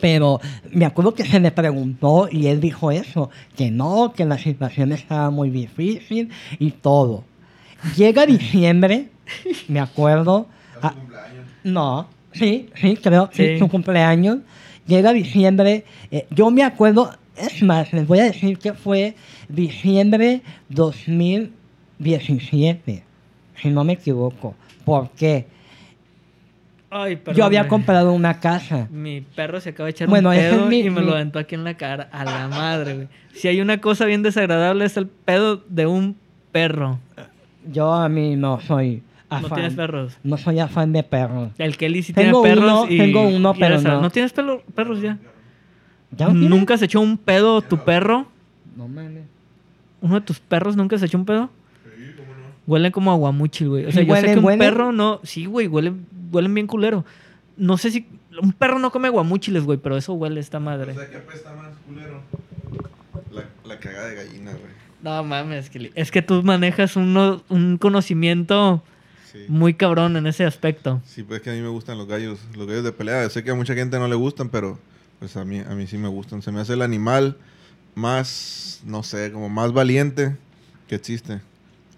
pero me acuerdo que se le preguntó y él dijo eso, que no, que la situación estaba muy difícil y todo. Llega diciembre, me acuerdo, a- no, sí, sí, creo, sí, Sí. su cumpleaños. Llega diciembre, eh, yo me acuerdo, es más, les voy a decir que fue diciembre 2017, si no me equivoco. ¿Por qué? Ay, perdón, yo había comprado una casa. Mi perro se acaba de echar Bueno, un ese es pedo mi- y me mi- lo aventó aquí en la cara. A la madre, güey. Si hay una cosa bien desagradable es el pedo de un perro. Yo a mí no soy No afán. tienes perros. No soy afán de perros. El Kelly sí Tengo tiene perros uno, y... tengo uno, pero no. ¿No tienes pelo- perros ya? ¿Ya no? ¿Nunca se echó un pedo tu perro? No mames. ¿Uno de tus perros nunca se echó un pedo? Huelen como aguamuchil, güey. O sea, ¿Y yo sé huelen- que un huelen? perro no... Sí, güey, huelen, huelen bien culero. No sé si... Un perro no come aguamuchiles, güey, pero eso huele esta madre. O sea, ¿qué apesta más, culero? La, la cagada de gallina, güey. No mames, Kelly. Es que tú manejas uno- un conocimiento Sí. muy cabrón en ese aspecto. Sí, pues es que a mí me gustan los gallos, los gallos de pelea. Sé que a mucha gente no le gustan, pero pues a mí, a mí sí me gustan. Se me hace el animal más, no sé, como más valiente que existe.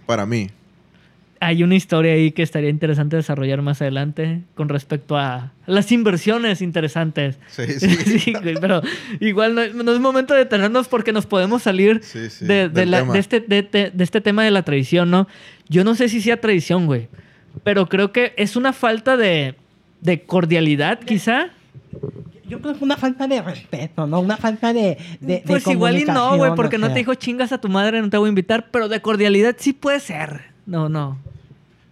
Para mí. Hay una historia ahí que estaría interesante desarrollar más adelante con respecto a las inversiones interesantes. Sí, sí. Sí, güey, pero igual no, no es momento de detenernos porque nos podemos salir Sí, sí, de, de del la- tema. de este, de, este tema de la tradición, ¿no? Yo no sé si sea tradición, güey, pero creo que es una falta de, de cordialidad, quizá. Yo creo que es una falta de respeto, ¿no? Una falta de, de, de pues igual y no, güey, porque o no sea. te dijo chingas a tu madre, no te voy a invitar, pero de cordialidad sí puede ser. No, no.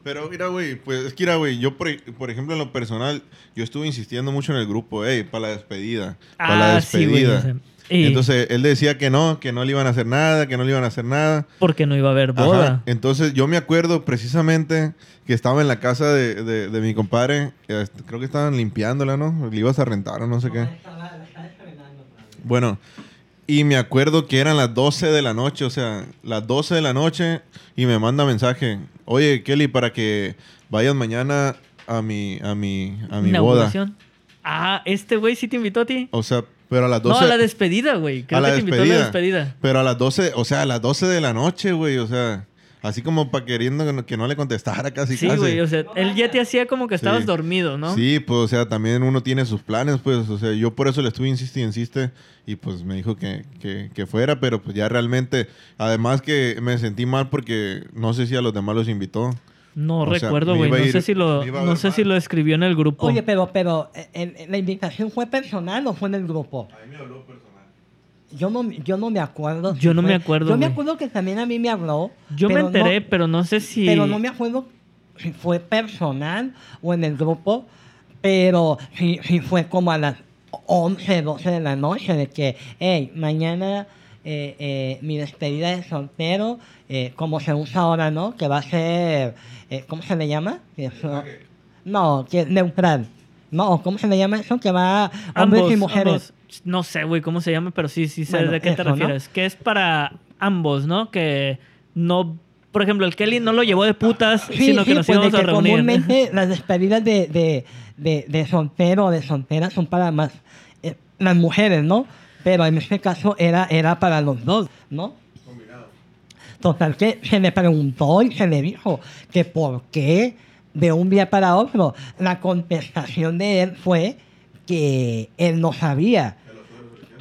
Pero mira, güey, pues es que mira, güey, yo por, por ejemplo en lo personal, yo estuve insistiendo mucho en el grupo, hey, para la despedida, para la Ah, sí, despedida. sea, y- Entonces él decía que no, que no le iban a hacer nada, que no le iban a hacer nada. Porque no iba a haber Ajá. boda. Entonces yo me acuerdo precisamente que estaba en la casa de, de- de mi compadre, eh, creo que estaban limpiándola, ¿no? Le ibas a rentar o no sé qué. Bueno, y me acuerdo que eran las 12 de la noche, o sea, las 12 de la noche y me manda mensaje, oye Kelly, para que vayas mañana a mi, a mi, a mi boda. Ah, este güey sí te invitó a ti. O sea, pero a las 12... No, a la despedida, güey. Creo a la que te invitó a la despedida. Pero a las 12, o sea, a las 12 de la noche, güey, o sea, así como para queriendo que no, que no le contestara casi Sí, casi. güey. O sea, él ya te hacía como que estabas Sí. dormido, ¿no? Sí, pues, o sea, también uno tiene sus planes, pues, o sea, yo por eso le estuve insiste y insiste y pues me dijo que, que, que fuera, pero pues ya realmente, además que me sentí mal porque no sé si a los demás los invitó. No O recuerdo, güey. No ir- sé si lo, no sé mal. si lo escribió en el grupo. Oye, pero, pero ¿la invitación fue personal o fue en el grupo? A mí me habló personal. Yo no, yo no me acuerdo. si Yo no me acuerdo, Yo me güey. acuerdo que también a mí me habló. Yo me enteré, no- pero no sé si. Pero no me acuerdo si fue personal o en el grupo, pero si, si fue como a las 11, 12 de la noche, de que, hey, mañana eh, eh, mi despedida de soltero, eh, como se usa ahora, ¿no? Que va a ser, eh, ¿cómo se le llama? No, que es neutral. No, ¿cómo se le llama eso? Que va a hombres ambos, y mujeres. ambos. No sé, güey, cómo se llama, pero sí, sí sé Bueno, de qué te eso, ¿no? refieres. Que es para ambos, ¿no? Que no. Por ejemplo, el Kelly no lo llevó de putas, sino que nos pues, de íbamos a que reunir. Comúnmente las despedidas de, de, de, de soltero o de soltera son para más eh, las mujeres, ¿no? Pero en este caso era, era para los dos, ¿no? Total que se le preguntó y se le dijo que por qué de un día para otro. La contestación de él fue que él no sabía.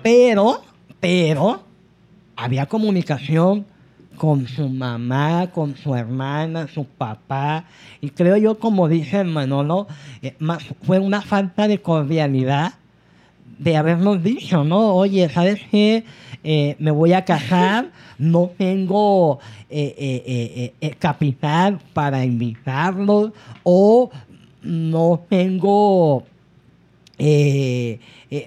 Pero, pero, había comunicación con su mamá, con su hermana, su papá. Y creo yo, como dice Manolo, eh, fue una falta de cordialidad de habernos dicho, ¿no? Oye, ¿sabes qué? Eh, me voy a casar, no tengo eh, eh, eh, capital para invitarlos o no tengo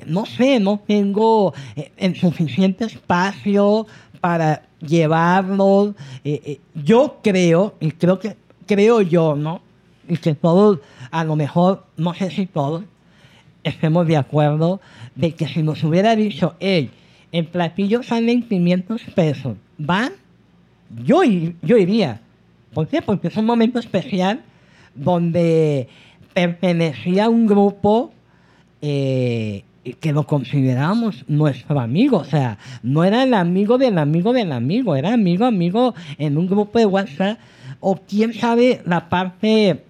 no sé, no tengo el suficiente espacio para llevarlos. Yo creo, y creo que creo yo, ¿no? Y que todos, a lo mejor, no sé si todos, estemos de acuerdo de que si nos hubiera dicho, hey, el platillo sale en 500 pesos, ¿van? Yo, yo iría. ¿Por qué? Porque es un momento especial donde pertenecía a un grupo eh, que lo consideramos nuestro amigo. O sea, no era el amigo del amigo del amigo, era amigo, amigo en un grupo de WhatsApp. O quién sabe la parte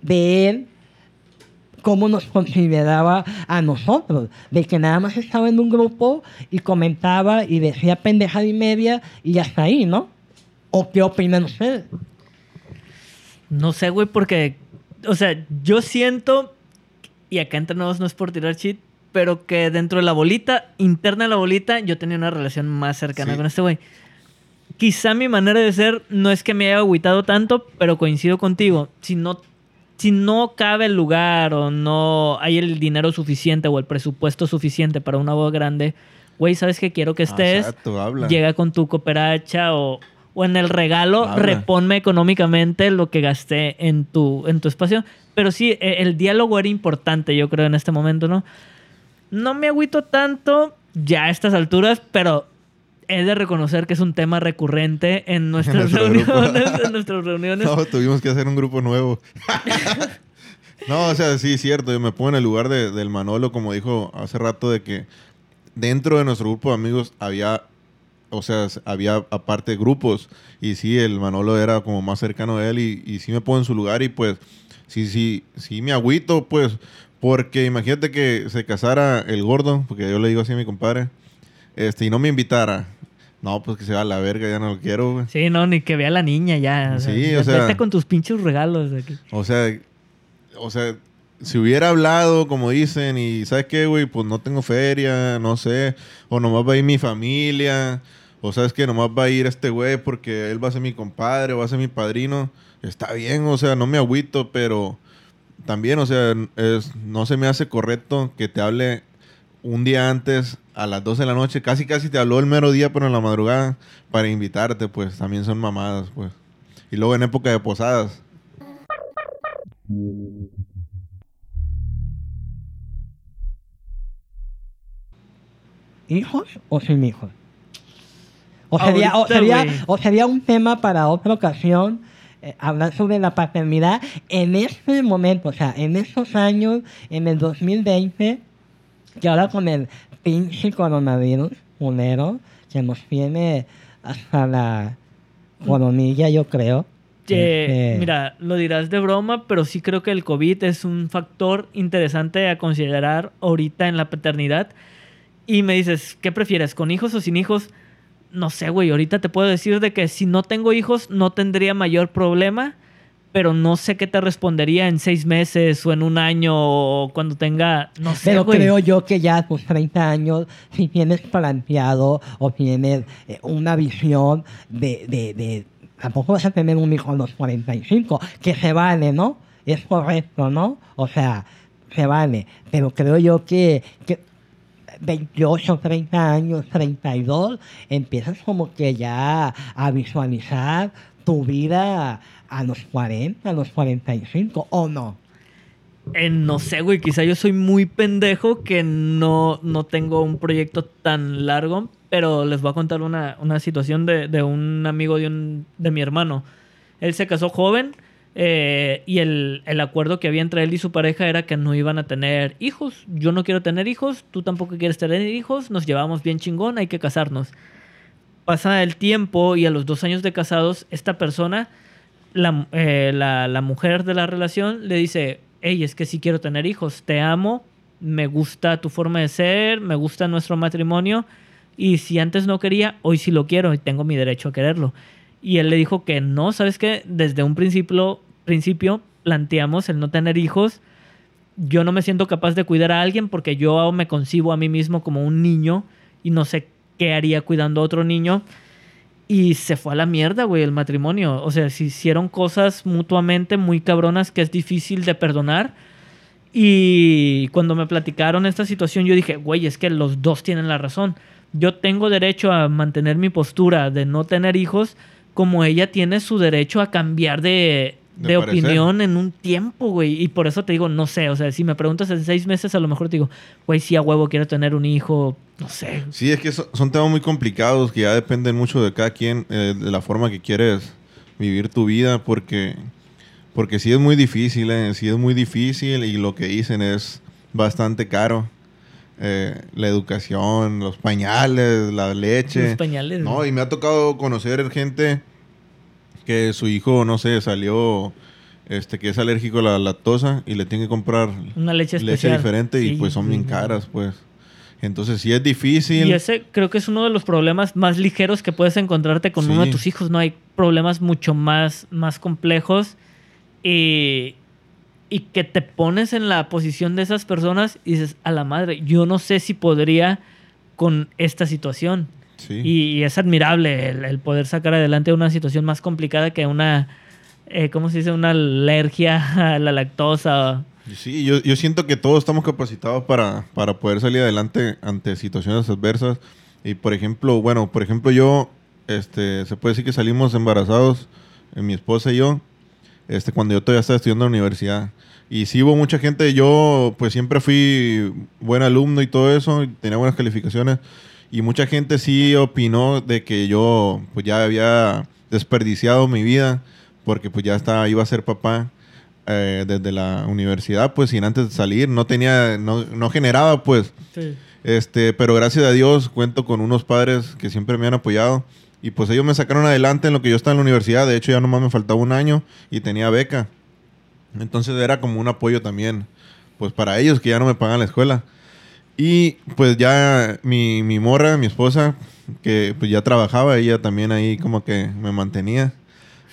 de él, cómo nos consideraba a nosotros. De que nada más estaba en un grupo y comentaba y decía pendejada y media y hasta ahí, ¿no? ¿O qué opinan ustedes? No sé, güey, porque, o sea, yo siento, y acá entre nosotros no es por tirar shit, pero que dentro de la bolita, interna de la bolita, yo tenía una relación más cercana Sí. con este güey. Quizá mi manera de ser no es que me haya agüitado tanto, pero coincido contigo. Si no, si no cabe el lugar o no hay el dinero suficiente o el presupuesto suficiente para una boda grande, güey, ¿sabes qué quiero que estés? Exacto, habla. llega con tu cooperacha o, o en el regalo, Habla. reponme económicamente lo que gasté en tu, en tu espacio. Pero sí, e- el diálogo era importante, yo creo, en este momento, ¿no? No me agüito tanto ya a estas alturas, pero he de reconocer que es un tema recurrente en nuestras reuniones. en nuestras reuniones. No, tuvimos que hacer un grupo nuevo. no, o sea, sí, cierto. Yo me pongo en el lugar de- del Manolo, como dijo hace rato, de que dentro de nuestro grupo de amigos había, o sea, había aparte grupos. Y sí, el Manolo era como más cercano a él y, y sí me pongo en su lugar y pues sí, sí, sí me agüito, pues, porque imagínate que se casara el gordo, porque yo le digo así a mi compadre, este, y no me invitara. No, pues que se va a la verga, ya no lo quiero, güey. Sí, no, ni que vea a la niña ya. o sea, Sí, o vete sea- con tus pinches regalos. aquí. O sea, o sea, si hubiera hablado, como dicen, y ¿sabes qué, güey? Pues no tengo feria, no sé, o nomás va a ir mi familia, o sabes que nomás va a ir este güey porque él va a ser mi compadre, va a ser mi padrino. Está bien, o sea, no me agüito, pero también, o sea, es, no se me hace correcto que te hable un día antes a las 12 de la noche, casi casi te habló el mero día, pero en la madrugada, para invitarte, pues también son mamadas, pues. Y luego en época de posadas. ¿Hijos o sin hijos? O sería, o sería, o sería un tema para otra ocasión eh, hablar sobre la paternidad en este momento, o sea, en estos años, en el 2020, que ahora con el pinche coronavirus, culero, que nos tiene hasta la coronilla, yo creo. Que, Este, mira, lo dirás de broma, pero sí creo que el COVID es un factor interesante a considerar ahorita en la paternidad. Y me dices, ¿qué prefieres, con hijos o sin hijos? No sé, güey, ahorita te puedo decir de que si no tengo hijos no tendría mayor problema, pero no sé qué te respondería en seis meses o en un año o cuando tenga, no sé, Pero güey. creo yo que ya a tus 30 años, si tienes planteado o tienes eh, una visión de, de, de- Tampoco vas a tener un hijo a los 45, que se vale, ¿no? Es correcto, ¿no? O sea, se vale. Pero creo yo que, que 28, 30 años, 32, empiezas como que ya a visualizar tu vida a los 40, a los 45, ¿o no? Eh, no sé, güey, quizá yo soy muy pendejo que no, no tengo un proyecto tan largo, pero les voy a contar una, una situación de, de un amigo de, un, de mi hermano. Él se casó joven eh, y el, el acuerdo que había entre él y su pareja era que no iban a tener hijos. Yo no quiero tener hijos, tú tampoco quieres tener hijos, nos llevamos bien chingón, hay que casarnos. Pasa el tiempo y a los dos años de casados, esta persona la, eh, la, la mujer de la relación le dice, hey, es que sí quiero tener hijos, te amo, me gusta tu forma de ser, me gusta nuestro matrimonio, y si antes no quería, hoy sí lo quiero y tengo mi derecho a quererlo. Y él le dijo que no, ¿sabes qué? Desde un principio, principio planteamos el no tener hijos. Yo no me siento capaz de cuidar a alguien porque yo me concibo a mí mismo como un niño y no sé qué haría cuidando a otro niño. Y se fue a la mierda, güey, el matrimonio. O sea, se hicieron cosas mutuamente muy cabronas que es difícil de perdonar. Y cuando me platicaron esta situación, yo dije, güey, es que los dos tienen la razón. Yo tengo derecho a mantener mi postura de no tener hijos, como ella tiene su derecho a cambiar de, De opinión en un tiempo, güey. Y por eso te digo, no sé, o sea, si me preguntas en seis meses, a lo mejor te digo, güey, si a huevo quiero tener un hijo, no sé. Sí, es que so- son temas muy complicados que ya dependen mucho de cada quien, eh, de la forma que quieres vivir tu vida, porque, porque sí es muy difícil, eh, sí es muy difícil y lo que dicen es bastante caro. Eh, la educación, los pañales, la leche. Los pañales. No, y me ha tocado conocer gente que su hijo, no sé, salió, este, que es alérgico a la lactosa y le tiene que comprar Una leche leche diferente y pues son sí, bien caras, pues. Entonces sí es difícil. Y ese creo que es uno de los problemas más ligeros que puedes encontrarte con Sí. uno de tus hijos. No hay problemas mucho más, más complejos y, y que te pones en la posición de esas personas y dices, a la madre, yo no sé si podría con esta situación. Sí. Y, y es admirable el, el poder sacar adelante una situación más complicada que una, eh, ¿cómo se dice? Una alergia a la lactosa. Sí, yo, yo siento que todos estamos capacitados para, para poder salir adelante ante situaciones adversas. Y por ejemplo, bueno, por ejemplo yo, este, se puede decir que salimos embarazados, eh, mi esposa y yo, este, cuando yo todavía estaba estudiando en la universidad. Y sí hubo mucha gente, yo pues siempre fui buen alumno y todo eso, y tenía buenas calificaciones. Y mucha gente sí opinó de que yo pues ya había desperdiciado mi vida porque pues ya estaba, iba a ser papá eh, desde la universidad, pues sin antes de salir, no tenía, no, no generaba pues. Este, pero gracias a Dios cuento con unos padres que siempre me han apoyado. Y pues ellos me sacaron adelante en lo que yo estaba en la universidad. De hecho, ya nomás me faltaba un año y tenía beca. Entonces era como un apoyo también, pues para ellos que ya no me pagan la escuela. Y pues ya mi, mi morra, mi esposa, que pues ya trabajaba, ella también ahí como que me mantenía.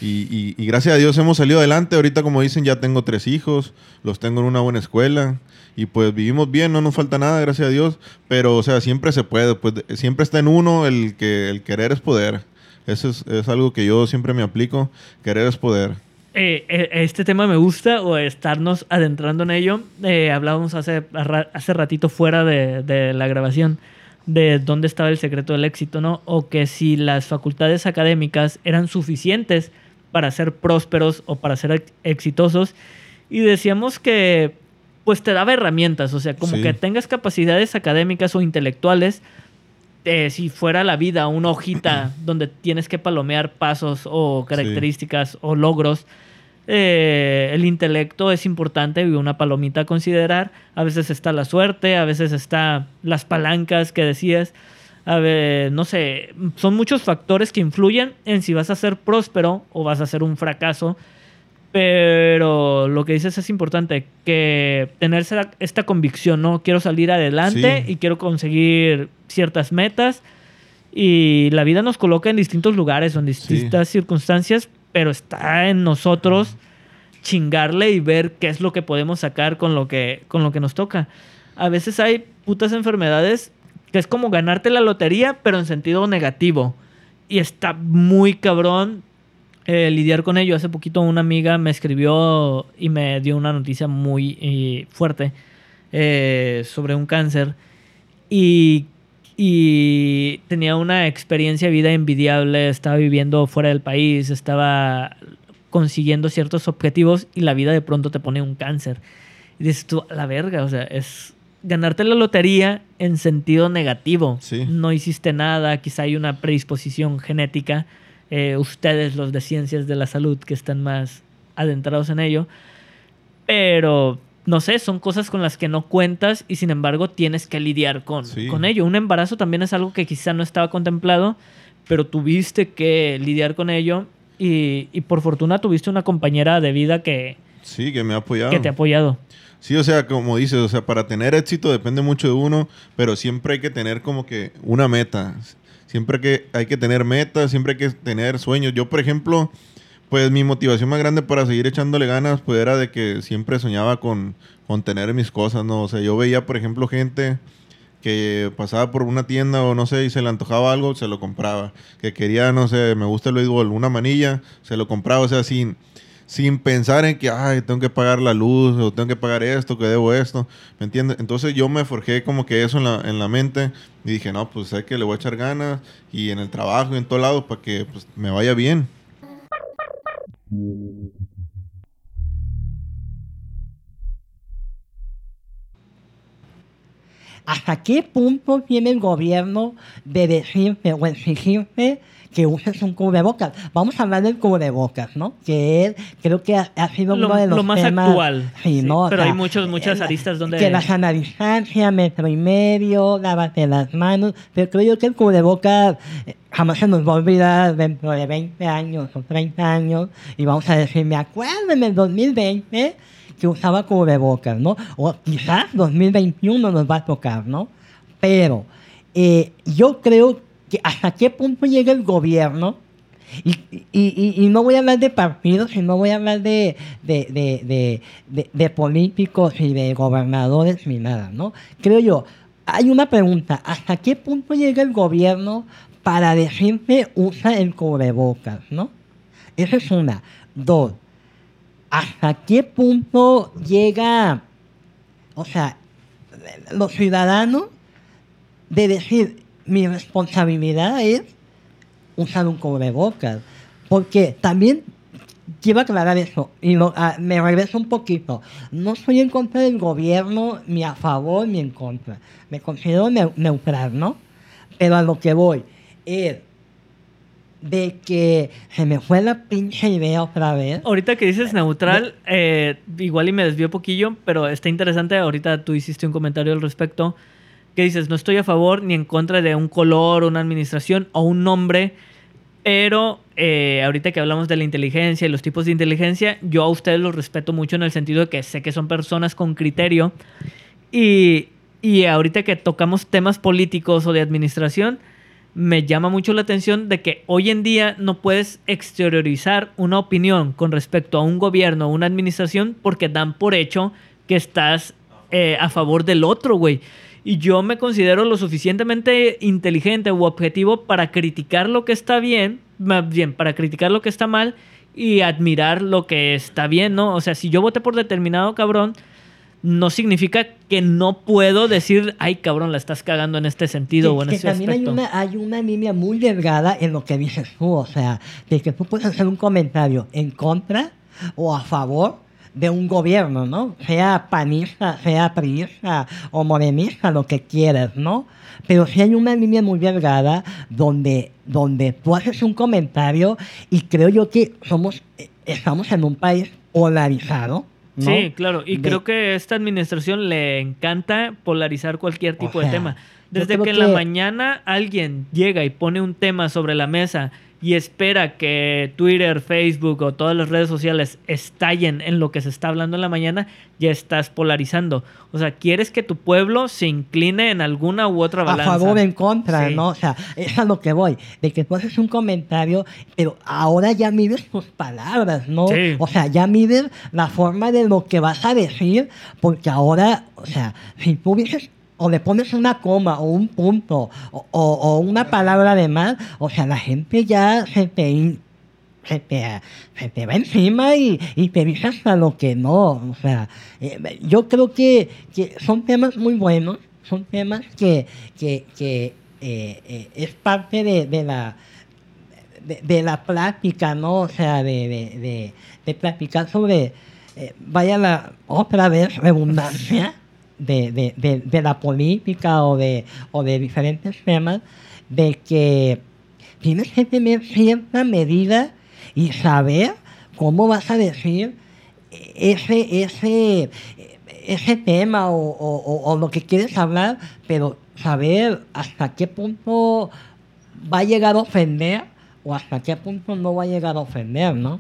Y, y- gracias a Dios hemos salido adelante. Ahorita, como dicen, ya tengo tres hijos, los tengo en una buena escuela. Y pues vivimos bien, no nos falta nada, gracias a Dios. Pero, o sea, siempre se puede, pues siempre está en uno el que el querer es poder. Eso es, es algo que yo siempre me aplico. Querer es poder. Eh, eh, este tema me gusta o estarnos adentrando en ello. Eh, hablábamos hace, hace ratito fuera de, de la grabación de dónde estaba el secreto del éxito, ¿no? O que si las facultades académicas eran suficientes para ser prósperos o para ser ex- exitosos. Y decíamos que pues te daba herramientas, o sea, como Sí. que tengas capacidades académicas o intelectuales, eh, si fuera la vida una hojita donde tienes que palomear pasos o características o logros, eh, el intelecto es importante y una palomita a considerar. A veces está la suerte, a veces está las palancas que decías. A ver, no sé, son muchos factores que influyen en si vas a ser próspero o vas a ser un fracaso. Pero lo que dices es importante, que tener esta convicción, ¿no? Quiero salir adelante Sí. y quiero conseguir ciertas metas. Y la vida nos coloca en distintos lugares o en distintas circunstancias, pero está en nosotros chingarle y ver qué es lo que podemos sacar con lo que, con lo que nos toca. A veces hay putas enfermedades que es como ganarte la lotería, pero en sentido negativo. Y está muy cabrón eh, lidiar con ello. Hace poquito una amiga me escribió y me dio una noticia muy eh, fuerte eh, sobre un cáncer. Y, y tenía una experiencia de vida envidiable, estaba viviendo fuera del país, estaba consiguiendo ciertos objetivos y la vida de pronto te pone un cáncer. Y dices tú, a la verga, o sea, es ganarte la lotería en sentido negativo. Sí. No hiciste nada, quizá hay una predisposición genética. eh, ustedes, los de ciencias de la salud, que están más adentrados en ello. Pero, no sé, son cosas con las que no cuentas y sin embargo tienes que lidiar con, Sí. con ello. Un embarazo también es algo que quizá no estaba contemplado, pero tuviste que lidiar con ello y, y por fortuna tuviste una compañera de vida que, Sí, que me ha apoyado. que te ha apoyado. Sí, o sea, como dices, o sea, para tener éxito depende mucho de uno, pero siempre hay que tener como que una meta. Siempre que hay que tener metas, siempre hay que tener sueños. Yo, por ejemplo, pues mi motivación más grande para seguir echándole ganas, pues era de que siempre soñaba con, con tener mis cosas, ¿no? O sea, yo veía, por ejemplo, gente que pasaba por una tienda o no sé y se le antojaba algo, se lo compraba. Que quería, no sé, me gusta el béisbol, una manilla, se lo compraba. O sea, sin, sin pensar en que, ay, tengo que pagar la luz, o tengo que pagar esto, que debo esto, ¿me entiendes? Entonces yo me forjé como que eso en la, en la mente y dije, no, pues sé que le voy a echar ganas y en el trabajo y en todos lados para que pues, me vaya bien. ¿Hasta qué punto tiene el gobierno de decirte o que uses un cubrebocas? Vamos a hablar del cubrebocas, ¿no? Que es, creo que ha, ha sido Lo, uno de los lo más temas- actual. Sí, sí, ¿no? O pero sea, hay muchos, muchas aristas donde... Que la sana distancia, metro y medio, lávate las manos. Pero creo yo que el cubrebocas eh, jamás se nos va a olvidar dentro de 20 años o 30 años. Y vamos a decir, me acuerdo en el 2020 que usaba cubrebocas, ¿no? O quizás 2021 nos va a tocar, ¿no? Pero eh, yo creo que hasta qué punto llega el gobierno y, y- y- y no voy a hablar de partidos, sino voy a hablar de políticos y de gobernadores ni nada, ¿no? Creo yo, hay una pregunta, ¿hasta qué punto llega el gobierno para decirte usa el cubrebocas, ¿no? Esa es una. Dos, ¿hasta qué punto llega, o sea, los ciudadanos de decir, mi responsabilidad es usar un cubrebocas. Porque también quiero aclarar eso, y lo- ah, me regreso un poquito. No soy en contra del gobierno, ni a favor ni en contra. Me considero neu- neutral, ¿no? Pero a lo que voy es de que se me fue la pinche idea otra vez. Ahorita que dices neutral, eh, igual y me desvió poquillo, pero está interesante. Ahorita tú hiciste un comentario al respecto. Que dices, no estoy a favor ni en contra de un color, una administración o un nombre. Pero eh, ahorita que hablamos de la inteligencia y los tipos de inteligencia, yo a ustedes los respeto mucho en el sentido de que sé que son personas con criterio. Y, y ahorita que tocamos temas políticos o de administración, me llama mucho la atención de que hoy en día no puedes exteriorizar una opinión con respecto a un gobierno o una administración porque dan por hecho que estás eh, a favor del otro, güey. Y yo me considero lo suficientemente inteligente u objetivo para criticar lo que está bien, más bien, para criticar lo que está mal y admirar lo que está bien, ¿no? O sea, si yo voté por determinado cabrón, no significa que no puedo decir, ay cabrón, la estás cagando en este sentido o en que ese también hay aspecto. una, hay una línea muy delgada en lo que dices tú, o sea, de que tú puedes hacer un comentario en contra o a favor de un gobierno, ¿no? Sea panista, sea priista o morenista, lo que quieras, ¿no? Pero sí hay una línea muy delgada donde, donde tú haces un comentario y creo yo que somos, eh, estamos en un país polarizado. ¿no? Sí, claro. Y De- creo que esta administración le encanta polarizar cualquier tipo O de tema. Desde que en la que- mañana alguien llega y pone un tema sobre la mesa y espera que Twitter, Facebook o todas las redes sociales estallen en lo que se está hablando en la mañana, ya estás polarizando. O sea, quieres que tu pueblo se incline en alguna u otra a balanza. favor o en contra, Sí. ¿no? O sea, es a lo que voy, de que tú haces un comentario, pero ahora ya mides tus palabras, ¿no? Sí. O sea, ya mides la forma de lo que vas a decir, porque ahora, o sea, si tú dices o le pones una coma o un punto o, una palabra de más, o sea, la gente ya se te, se te, se te va encima y, y te dice hasta lo que no. O sea, eh, yo creo que, que son temas muy buenos, son temas que, que, que, eh, eh, es parte de, de la de, la plática, ¿no? O sea, de, de, de, platicar sobre, vaya la otra vez, redundancia de, de, de, de la política o de, o de diferentes temas, de que tienes que tener cierta medida y saber cómo vas a decir ese, ese, ese tema o, o- o- lo que quieres hablar, pero saber hasta qué punto va a llegar a ofender o hasta qué punto no va a llegar a ofender, ¿no?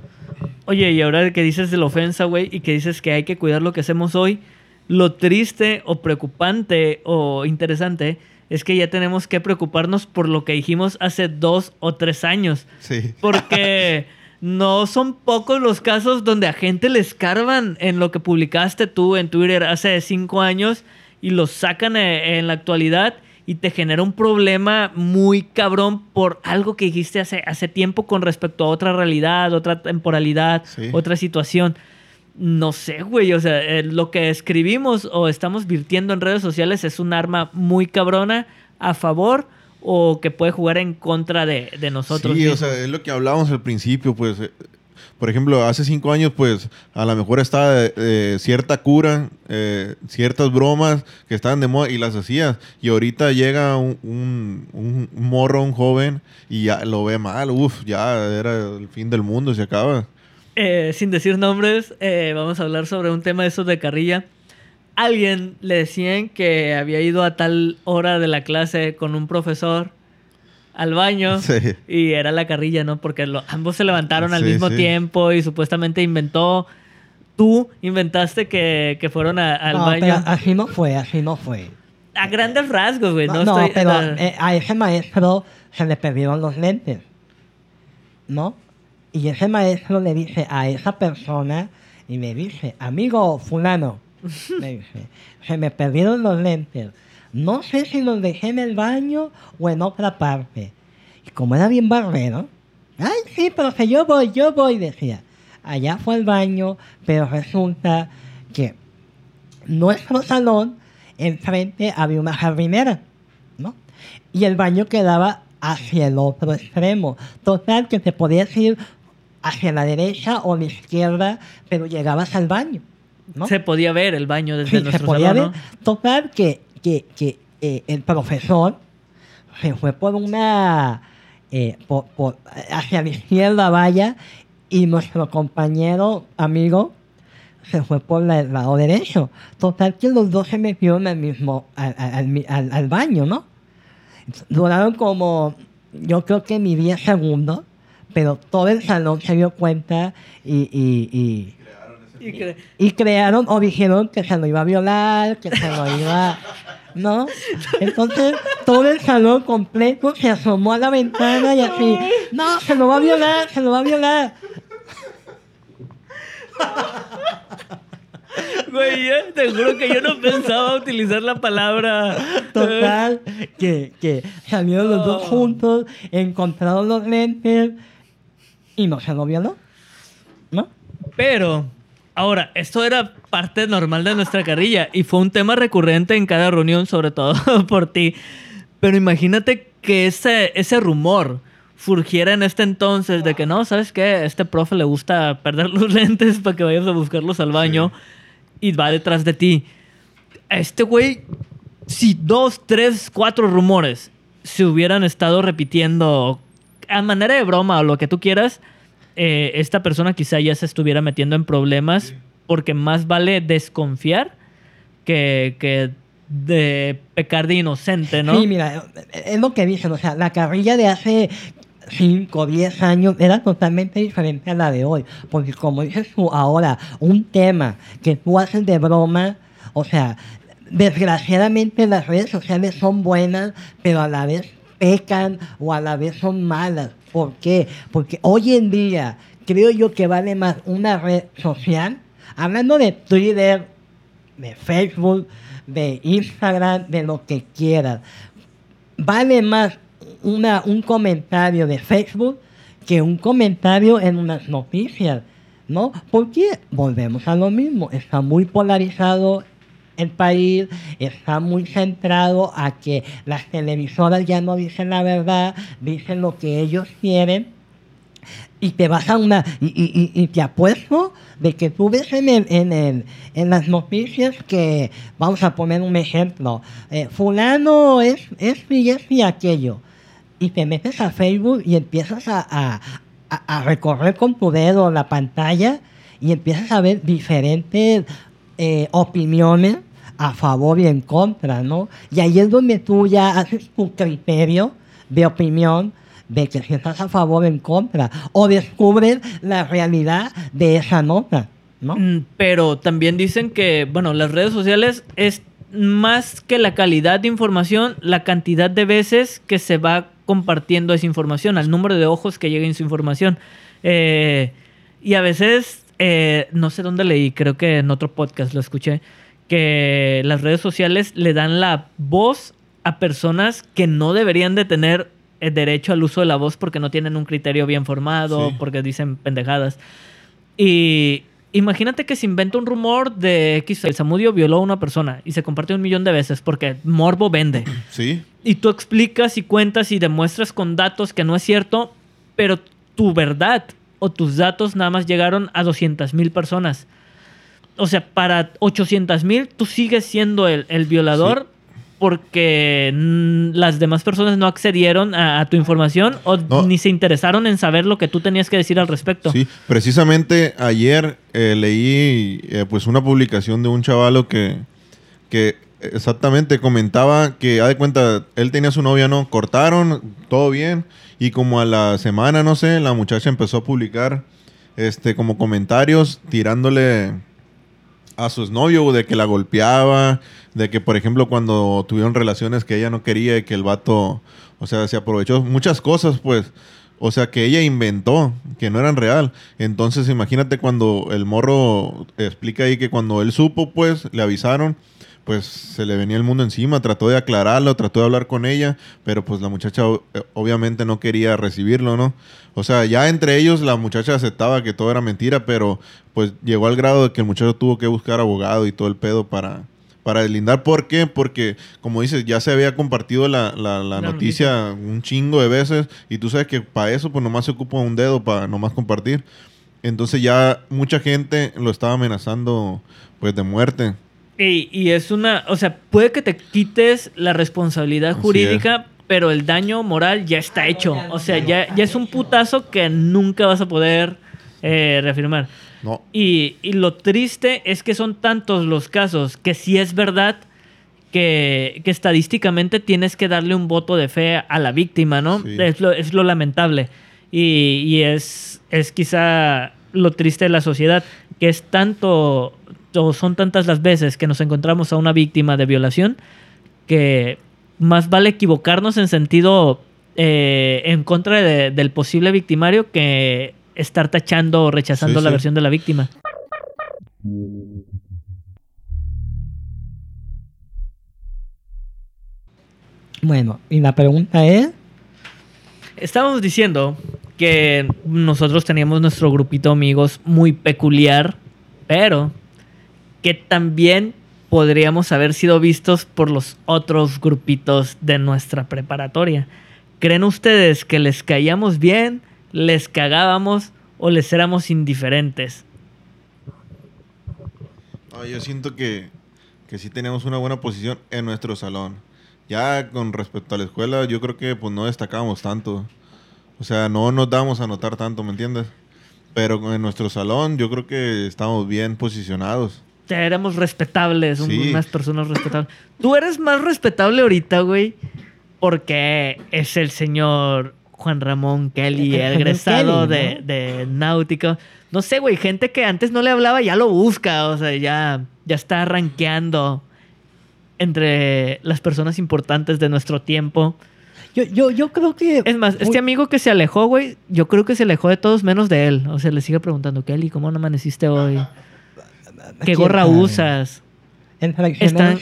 Oye, y ahora que dices de la ofensa, güey, y que dices que hay que cuidar lo que hacemos hoy, lo triste o preocupante o interesante es que ya tenemos que preocuparnos por lo que dijimos hace dos o tres años. Sí. Porque no son pocos los casos donde a gente le escarban en lo que publicaste tú en Twitter hace cinco años y lo sacan eh, en la actualidad y te genera un problema muy cabrón por algo que dijiste hace, hace tiempo con respecto a otra realidad, otra temporalidad, Sí. otra situación. No sé, güey, o sea, eh, lo que escribimos o estamos virtiendo en redes sociales es un arma muy cabrona a favor o que puede jugar en contra de, de nosotros. Sí, o sea, es lo que hablábamos al principio, pues, eh, por ejemplo, hace cinco años, pues, a lo mejor estaba eh, cierta cura, ciertas bromas que estaban de moda y las hacías. Y ahorita llega un, un- un morro, un joven, y ya lo ve mal, uff, ya era el fin del mundo, se acaba. Eh, sin decir nombres, eh, vamos a hablar sobre un tema de esos de carrilla. Alguien le decían que había ido a tal hora de la clase con un profesor al baño Sí. y era la carrilla, ¿no? Porque lo- ambos se levantaron al Sí, mismo sí. tiempo y supuestamente inventó. Tú inventaste que, que fueron a- al no, baño. pero así no fue, así no fue. A grandes rasgos, güey. No, No, estoy. pero no. eh, a ese maestro se le perdieron los lentes, ¿no? Y ese maestro le dice a esa persona y le dice, amigo fulano, le dice, se me perdieron los lentes. No sé si los dejé en el baño o en otra parte. Y como era bien barbero, ay, sí, profe, yo voy, yo voy, decía. Allá fue al baño, pero resulta que nuestro salón, enfrente había una jardinera, ¿no? Y el baño quedaba hacia el otro extremo. Total, que te podías ir hacia la derecha o la izquierda, pero llegabas al baño, ¿no? Se podía ver el baño desde Sí, se nuestro podía salón, ver. ¿no? Total, que, que, que eh, el profesor se fue por una. eh, por, por- hacia la izquierda, vaya, y nuestro compañero, amigo, se fue por el lado derecho. Total, que los dos se metieron al mismo. al, al- al- al baño, ¿no? Duraron como. Yo creo que ni 10 segundos, pero todo el salón se dio cuenta y- y- y Y crearon o dijeron que se lo iba a violar, que se lo iba... ¿No? Entonces todo el salón completo se asomó a la ventana y así, no, se lo va a violar, se lo va a violar. Güey, eh, te juro que yo no pensaba utilizar la palabra. Total, que, que salieron los dos juntos, encontraron los lentes y no se lo violó. ¿No? Pero, ahora, esto era parte normal de nuestra carrilla y fue un tema recurrente en cada reunión, sobre todo por ti. Pero imagínate que ese, ese rumor surgiera en este entonces de que no, ¿sabes qué? A este profe le gusta perder los lentes para que vayas a buscarlos al baño y va detrás de ti. Este güey, si dos, tres, cuatro rumores se hubieran estado repitiendo a manera de broma o lo que tú quieras, eh, esta persona quizá ya se estuviera metiendo en problemas porque más vale desconfiar que, que de pecar de inocente, ¿no? Sí, mira, es lo que dicen, o sea, la carrilla de hace 5 o 10 años era totalmente diferente a la de hoy. Porque como dices tú ahora, un tema que tú haces de broma, o sea, desgraciadamente las redes sociales son buenas, pero a la vez pecan o a la vez son malas. ¿Por qué? Porque hoy en día creo yo que vale más una red social, hablando de Twitter, de Facebook, de Instagram, de lo que quieras. Vale más una, un comentario de Facebook que un comentario en unas noticias, ¿no? Porque volvemos a lo mismo, está muy polarizado el país, está muy centrado a que las televisoras ya no dicen la verdad, dicen lo que ellos quieren y te vas a una y, y- te apuesto de que tú ves en las noticias que vamos a poner un ejemplo eh, fulano es esto y esto y aquello y te metes a Facebook y empiezas a recorrer con tu dedo la pantalla y empiezas a ver diferentes eh, opiniones a favor y en contra, ¿no? Y ahí es donde tú ya haces tu criterio de opinión de que si estás a favor o en contra, o descubres la realidad de esa nota, ¿no? Mm, Pero también dicen que, bueno, las redes sociales es más que la calidad de información, la cantidad de veces que se va compartiendo esa información, al número de ojos que lleguen su información. Eh, y a veces, eh, no sé dónde leí, creo que en otro podcast lo escuché, que las redes sociales le dan la voz a personas que no deberían de tener el derecho al uso de la voz porque no tienen un criterio bien formado, Sí. porque dicen pendejadas. Y imagínate que se inventa un rumor de X, el Samudio violó a una persona y se comparte un millón de veces porque morbo vende. Sí, Y tú explicas y cuentas y demuestras con datos que no es cierto, pero tu verdad o tus datos nada más llegaron a 200 mil personas. O sea, para 800 mil tú sigues siendo el, el violador porque las demás personas no accedieron a, a tu información o No. ni se interesaron en saber lo que tú tenías que decir al respecto. Sí, precisamente ayer eh, leí eh, pues una publicación de un chavalo que, que exactamente comentaba que, ha de cuenta, él tenía su novia, ¿no? Cortaron, todo bien, y como a la semana, no sé, la muchacha empezó a publicar este como comentarios tirándole a su exnovio de que la golpeaba, de que por ejemplo cuando tuvieron relaciones que ella no quería y que el vato, o sea, se aprovechó muchas cosas, pues, o sea, que ella inventó, que no eran real. Entonces, imagínate cuando el morro explica ahí que cuando él supo, pues, le avisaron, pues se le venía el mundo encima, trató de aclararlo, trató de hablar con ella, pero pues la muchacha eh, obviamente no quería recibirlo, ¿no? O sea, ya entre ellos la muchacha aceptaba que todo era mentira, pero pues llegó al grado de que el muchacho tuvo que buscar abogado y todo el pedo para, para deslindar. ¿Por qué? Porque, como dices, ya se había compartido la, la- la La noticia un chingo de veces y tú sabes que para eso pues nomás se ocupa un dedo para nomás compartir. Entonces ya mucha gente lo estaba amenazando pues de muerte. Y, y es una, o sea, puede que te quites la responsabilidad Así jurídica, pero el daño moral ya está hecho. O sea, ya, ya es un putazo que nunca vas a poder eh, reafirmar. No, Y, y lo triste es que son tantos los casos que si es verdad que, que estadísticamente tienes que darle un voto de fe a la víctima, ¿no? Sí. Es, lo, es lo lamentable. Y, y es, es quizá lo triste de la sociedad, que es tanto, o son tantas las veces que nos encontramos a una víctima de violación, que más vale equivocarnos en sentido eh, en contra de- del posible victimario que estar tachando o rechazando Sí, la sí. versión de la víctima. Bueno, y la pregunta es, Estábamos diciendo que nosotros teníamos nuestro grupito de amigos muy peculiar, pero que también podríamos haber sido vistos por los otros grupitos de nuestra preparatoria. ¿Creen ustedes que les caíamos bien, les cagábamos o les éramos indiferentes? Yo siento que, que sí teníamos una buena posición en nuestro salón. Ya con respecto a la escuela, yo creo que pues no destacábamos tanto. O sea, no nos dábamos a notar tanto, ¿me entiendes? Pero en nuestro salón yo creo que estábamos bien posicionados. O sea, éramos respetables, Sí. unas personas respetables. Tú eres más respetable ahorita, güey, porque es el señor Juan Ramón Kelly, El señor egresado Kelly, de, ¿no? de náutico. No sé, güey, gente que antes no le hablaba ya lo busca, o sea, ya, ya está rankeando entre las personas importantes de nuestro tiempo. yo, yo, yo creo que... Es más, este amigo que se alejó, güey, yo creo que se alejó de todos menos de él. O sea, le sigue preguntando, Kelly, ¿cómo no amaneciste hoy? ¿Qué ¿Quién gorra usas? Están-.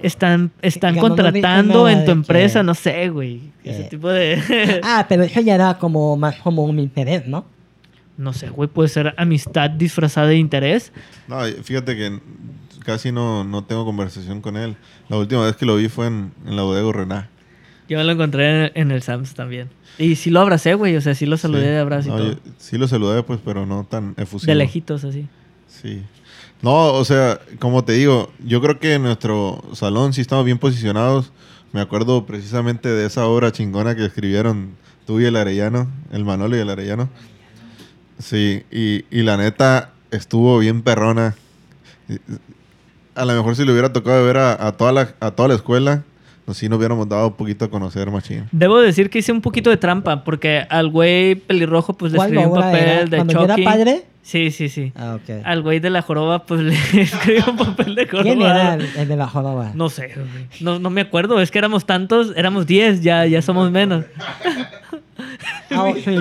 Están, están contratando en tu empresa, que- no sé, güey. Ese tipo de... Ah, pero eso ya era como más como un interés, ¿no? no sé, güey, puede ser amistad disfrazada de interés. No, fíjate que casi no, no tengo conversación con él. La última vez que lo vi fue en, en la bodega Rená. Yo me lo encontré en, en el Sams también. Y sí lo abracé, güey, o sea, sí lo saludé Sí. de abrazo y No, todo. yo- sí lo saludé, pues, pero no tan efusivo. De lejitos, así. Sí. No, o sea, como te digo, yo creo que en nuestro salón sí estamos bien posicionados. Me acuerdo precisamente de esa obra chingona que escribieron tú y el Arellano, el Manolo y el Arellano. Sí, y, y la neta estuvo bien perrona. A lo mejor si le hubiera tocado ver a, a toda, la, a toda la escuela, pues sí nos hubiéramos dado un poquito a conocer, machín. Debo decir que hice un poquito de trampa, porque al güey pelirrojo, pues le ¿Cuál escribí un papel era? de ¿Cuando yo era Chucky. padre? Sí, sí, sí. Ah. Al güey de la joroba, pues le escribí un papel de joroba. ¿Quién era el, el de la joroba? No sé, no, no me acuerdo, es que éramos tantos, éramos 10, ya, ya somos menos. Ah, sí.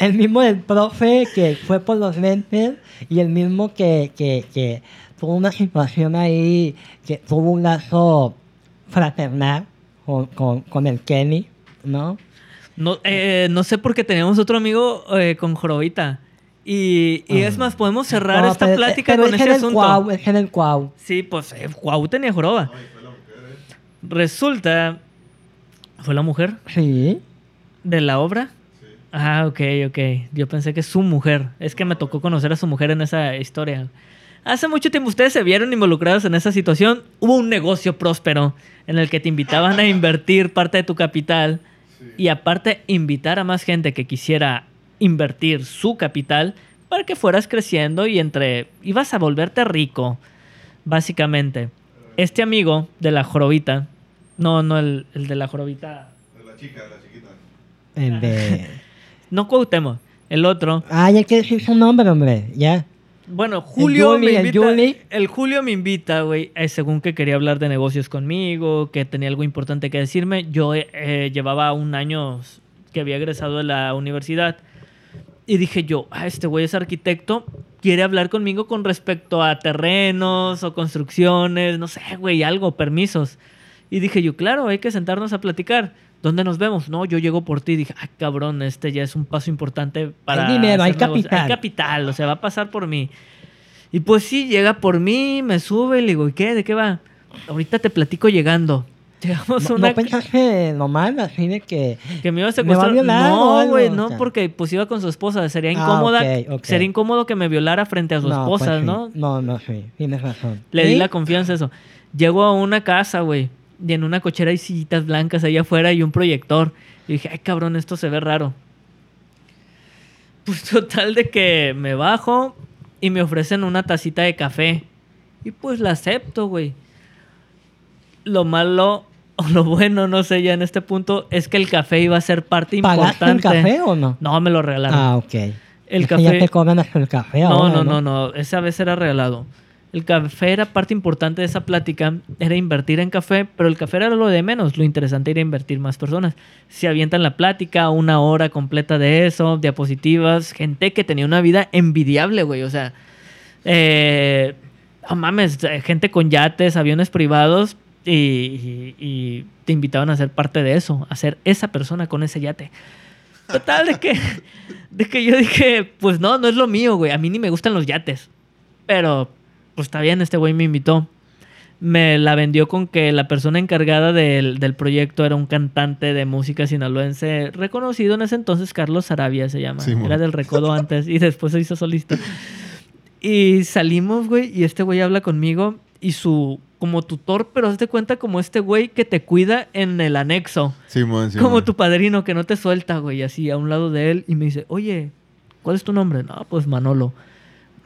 El mismo del profe que fue por los lentes y el mismo que, que, que tuvo una situación ahí, que tuvo un lazo fraternal con, con, con el Kenny, ¿no? No, eh, no sé por qué teníamos otro amigo eh, con jorobita. Y, y es más, podemos cerrar No, esta pero- plática pero con es este en el asunto. Cuau, es en el Cuau. Sí, pues eh, Cuau tenía joroba. Resulta. ¿Fue la mujer Sí. de la obra? Ah, ok, ok. Yo pensé que su mujer. Es que me tocó conocer a su mujer en esa historia. Hace mucho tiempo ustedes se vieron involucrados en esa situación. Hubo un negocio próspero en el que te invitaban a invertir parte de tu capital y aparte invitar a más gente que quisiera invertir su capital para que fueras creciendo y entre ibas a volverte rico, básicamente. Este amigo de la jorobita, no, no el, el de la jorobita, De la chica, de la chiquita. El de... no Cuauhtémoc, el otro. Ah, ya que decir su nombre, hombre. Ya. Bueno, Julio Juli, me el invita. El Julio me invita, güey, eh, según que quería hablar de negocios conmigo, que tenía algo importante que decirme. Yo eh, eh, llevaba un año que había egresado de la universidad y dije yo, ah, este güey es arquitecto, quiere hablar conmigo con respecto a terrenos o construcciones, no sé, güey, algo, permisos. Y dije yo, claro, hay que sentarnos a platicar. ¿Dónde nos vemos? No, yo llego por ti. Dije, ah, cabrón, este ya es un paso importante para. dinero, hay hacer negocio. capital. Hay capital, o sea, va a pasar por mí. Y pues sí, llega por mí, me sube y le digo, ¿y qué? ¿De qué va? Ahorita te platico llegando. Llegamos a No, una. no pensaste nomás así de que... que me iba a ¿Me va a secuestrar. violar o no, güey, O no, sea. porque pues iba con su esposa. Sería Ah, incómoda. Sería incómodo que me violara frente a su no, esposa, pues sí. ¿no? No, no, sí. Tienes razón. Le di la confianza a eso. Llego a una casa, güey. Y en una cochera hay sillitas blancas allá afuera y un proyector. Y dije, ay, cabrón, esto se ve raro. Pues total de que me bajo y me ofrecen una tacita de café. Y pues la acepto, güey. Lo malo o lo bueno, no sé ya en este punto, es que el café iba a ser parte ¿Pagaste importante. el café o no? No, me lo regalaron. Ah, ok. El café- Ya te hasta el café No, ahora, no, no, no. Esa vez era regalado. El café era parte importante de esa plática, era invertir en café, pero el café era lo de menos. Lo interesante era invertir más personas. Se avientan la plática, una hora completa de eso, diapositivas, gente que tenía una vida envidiable, güey. O sea, eh, no mames, eh, gente con yates, aviones privados y, te invitaban a ser parte de eso, a ser esa persona con ese yate. Total, de que, de que yo dije, pues no, no es lo mío, güey. A mí ni me gustan los yates. Pero, pues está bien, este güey me invitó. Me la vendió con que la persona encargada del, del proyecto era un cantante de música sinaloense reconocido en ese entonces, Carlos Sarabia se llama. Sí, era del Recodo antes y después se hizo solista. Y salimos, güey, y este güey habla conmigo y su, como tutor, pero hazte cuenta como este güey que te cuida en el anexo. Simón, Simón. Como tu padrino que no te suelta, güey, así a un lado de él y me dice, oye, ¿cuál es tu nombre? No, pues Manolo.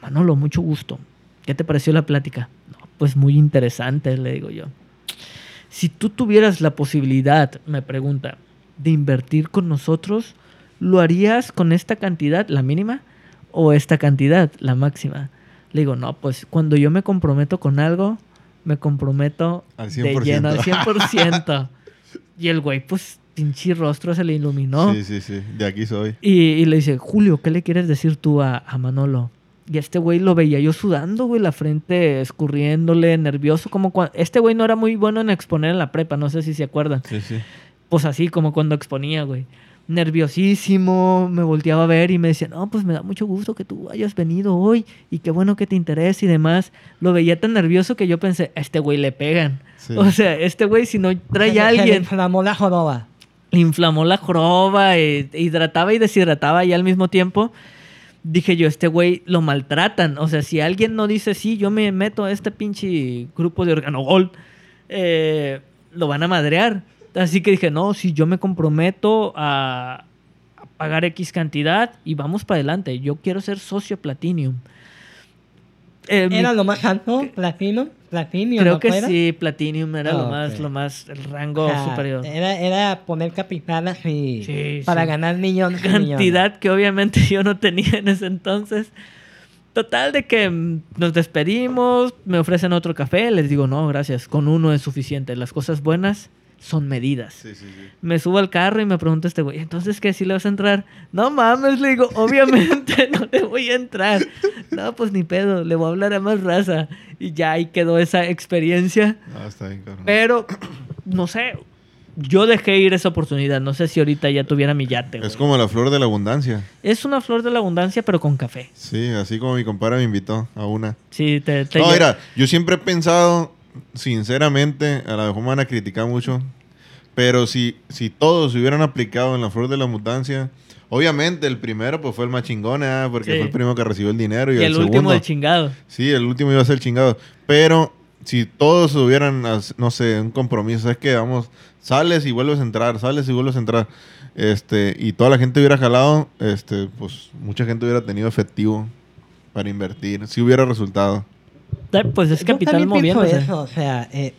Manolo, mucho gusto. ¿Qué te pareció la plática? No, pues muy interesante, le digo yo. Si tú tuvieras la posibilidad, me pregunta, de invertir con nosotros, ¿lo harías con esta cantidad, la mínima, o esta cantidad, la máxima? Le digo, no, pues cuando yo me comprometo con algo, me comprometo Al de 100%. lleno, al 100%. y el güey, pues, pinche rostro se le iluminó. Sí, sí, sí. De aquí soy. Y, y le dice, Julio, ¿qué le quieres decir tú a, a Manolo? Y este güey lo veía yo sudando, güey, la frente escurriéndole, nervioso, como cuando... Este güey no era muy bueno en exponer en la prepa, no sé si se acuerdan. Sí, sí. Pues así, como cuando exponía, güey. Nerviosísimo, me volteaba a ver y me decía, no, pues me da mucho gusto que tú hayas venido hoy y qué bueno que te interese y demás. Lo veía tan nervioso que yo pensé, a este güey le pegan. Sí. O sea, este güey si no trae a Se le alguien inflamó la joroba. le inflamó la joroba, eh, hidrataba y deshidrataba y al mismo tiempo. Dije yo, este güey lo maltratan. O sea, si alguien no dice, sí, yo me meto a este pinche grupo de organogol, eh, lo van a madrear. Así que dije, no, si yo me comprometo a, a pagar X cantidad y vamos para adelante. Yo quiero ser socio Platinum. Eh, ¿Era lo más alto? ¿Platino? ¿Platinum? creo no que fuera? sí, Platinum era lo Ah, más, lo más, el rango O sea, superior. Era, era poner capital así Sí, para sí. ganar millones. cantidad que obviamente yo no tenía en ese entonces. Total de que nos despedimos, me ofrecen otro café, les digo, no, gracias, con uno es suficiente. Las cosas buenas son medidas. Sí, sí, sí. Me subo al carro y me pregunta este güey, entonces qué, si le vas a entrar? No mames, le digo, obviamente no le voy a entrar. No, pues ni pedo, le voy a hablar a más raza. Y ya ahí quedó esa experiencia. Ah, está bien. Pero no sé, yo dejé ir esa oportunidad. No sé si ahorita ya tuviera mi yate. Es güey. como la flor de la abundancia. Es una flor de la abundancia, pero con café. Sí, así como mi compadre me invitó a una. Sí, te, te No, mira, yo siempre he pensado, sinceramente, a lo mejor me van a criticar mucho, pero si, si todos se hubieran aplicado en la flor de la abundancia, obviamente el primero pues fue el más chingón, ¿eh? porque Sí. fue el primero que recibió el dinero y, y el último segundo. del chingado. Sí, el último iba a ser el chingado. Pero si todos hubieran, no sé, un compromiso, es que vamos, sales y vuelves a entrar, sales y vuelves a entrar. Este, y toda la gente hubiera jalado, este, pues mucha gente hubiera tenido efectivo para invertir, si hubiera resultado. Pues es capital moviéndose. eso, o sea, eh,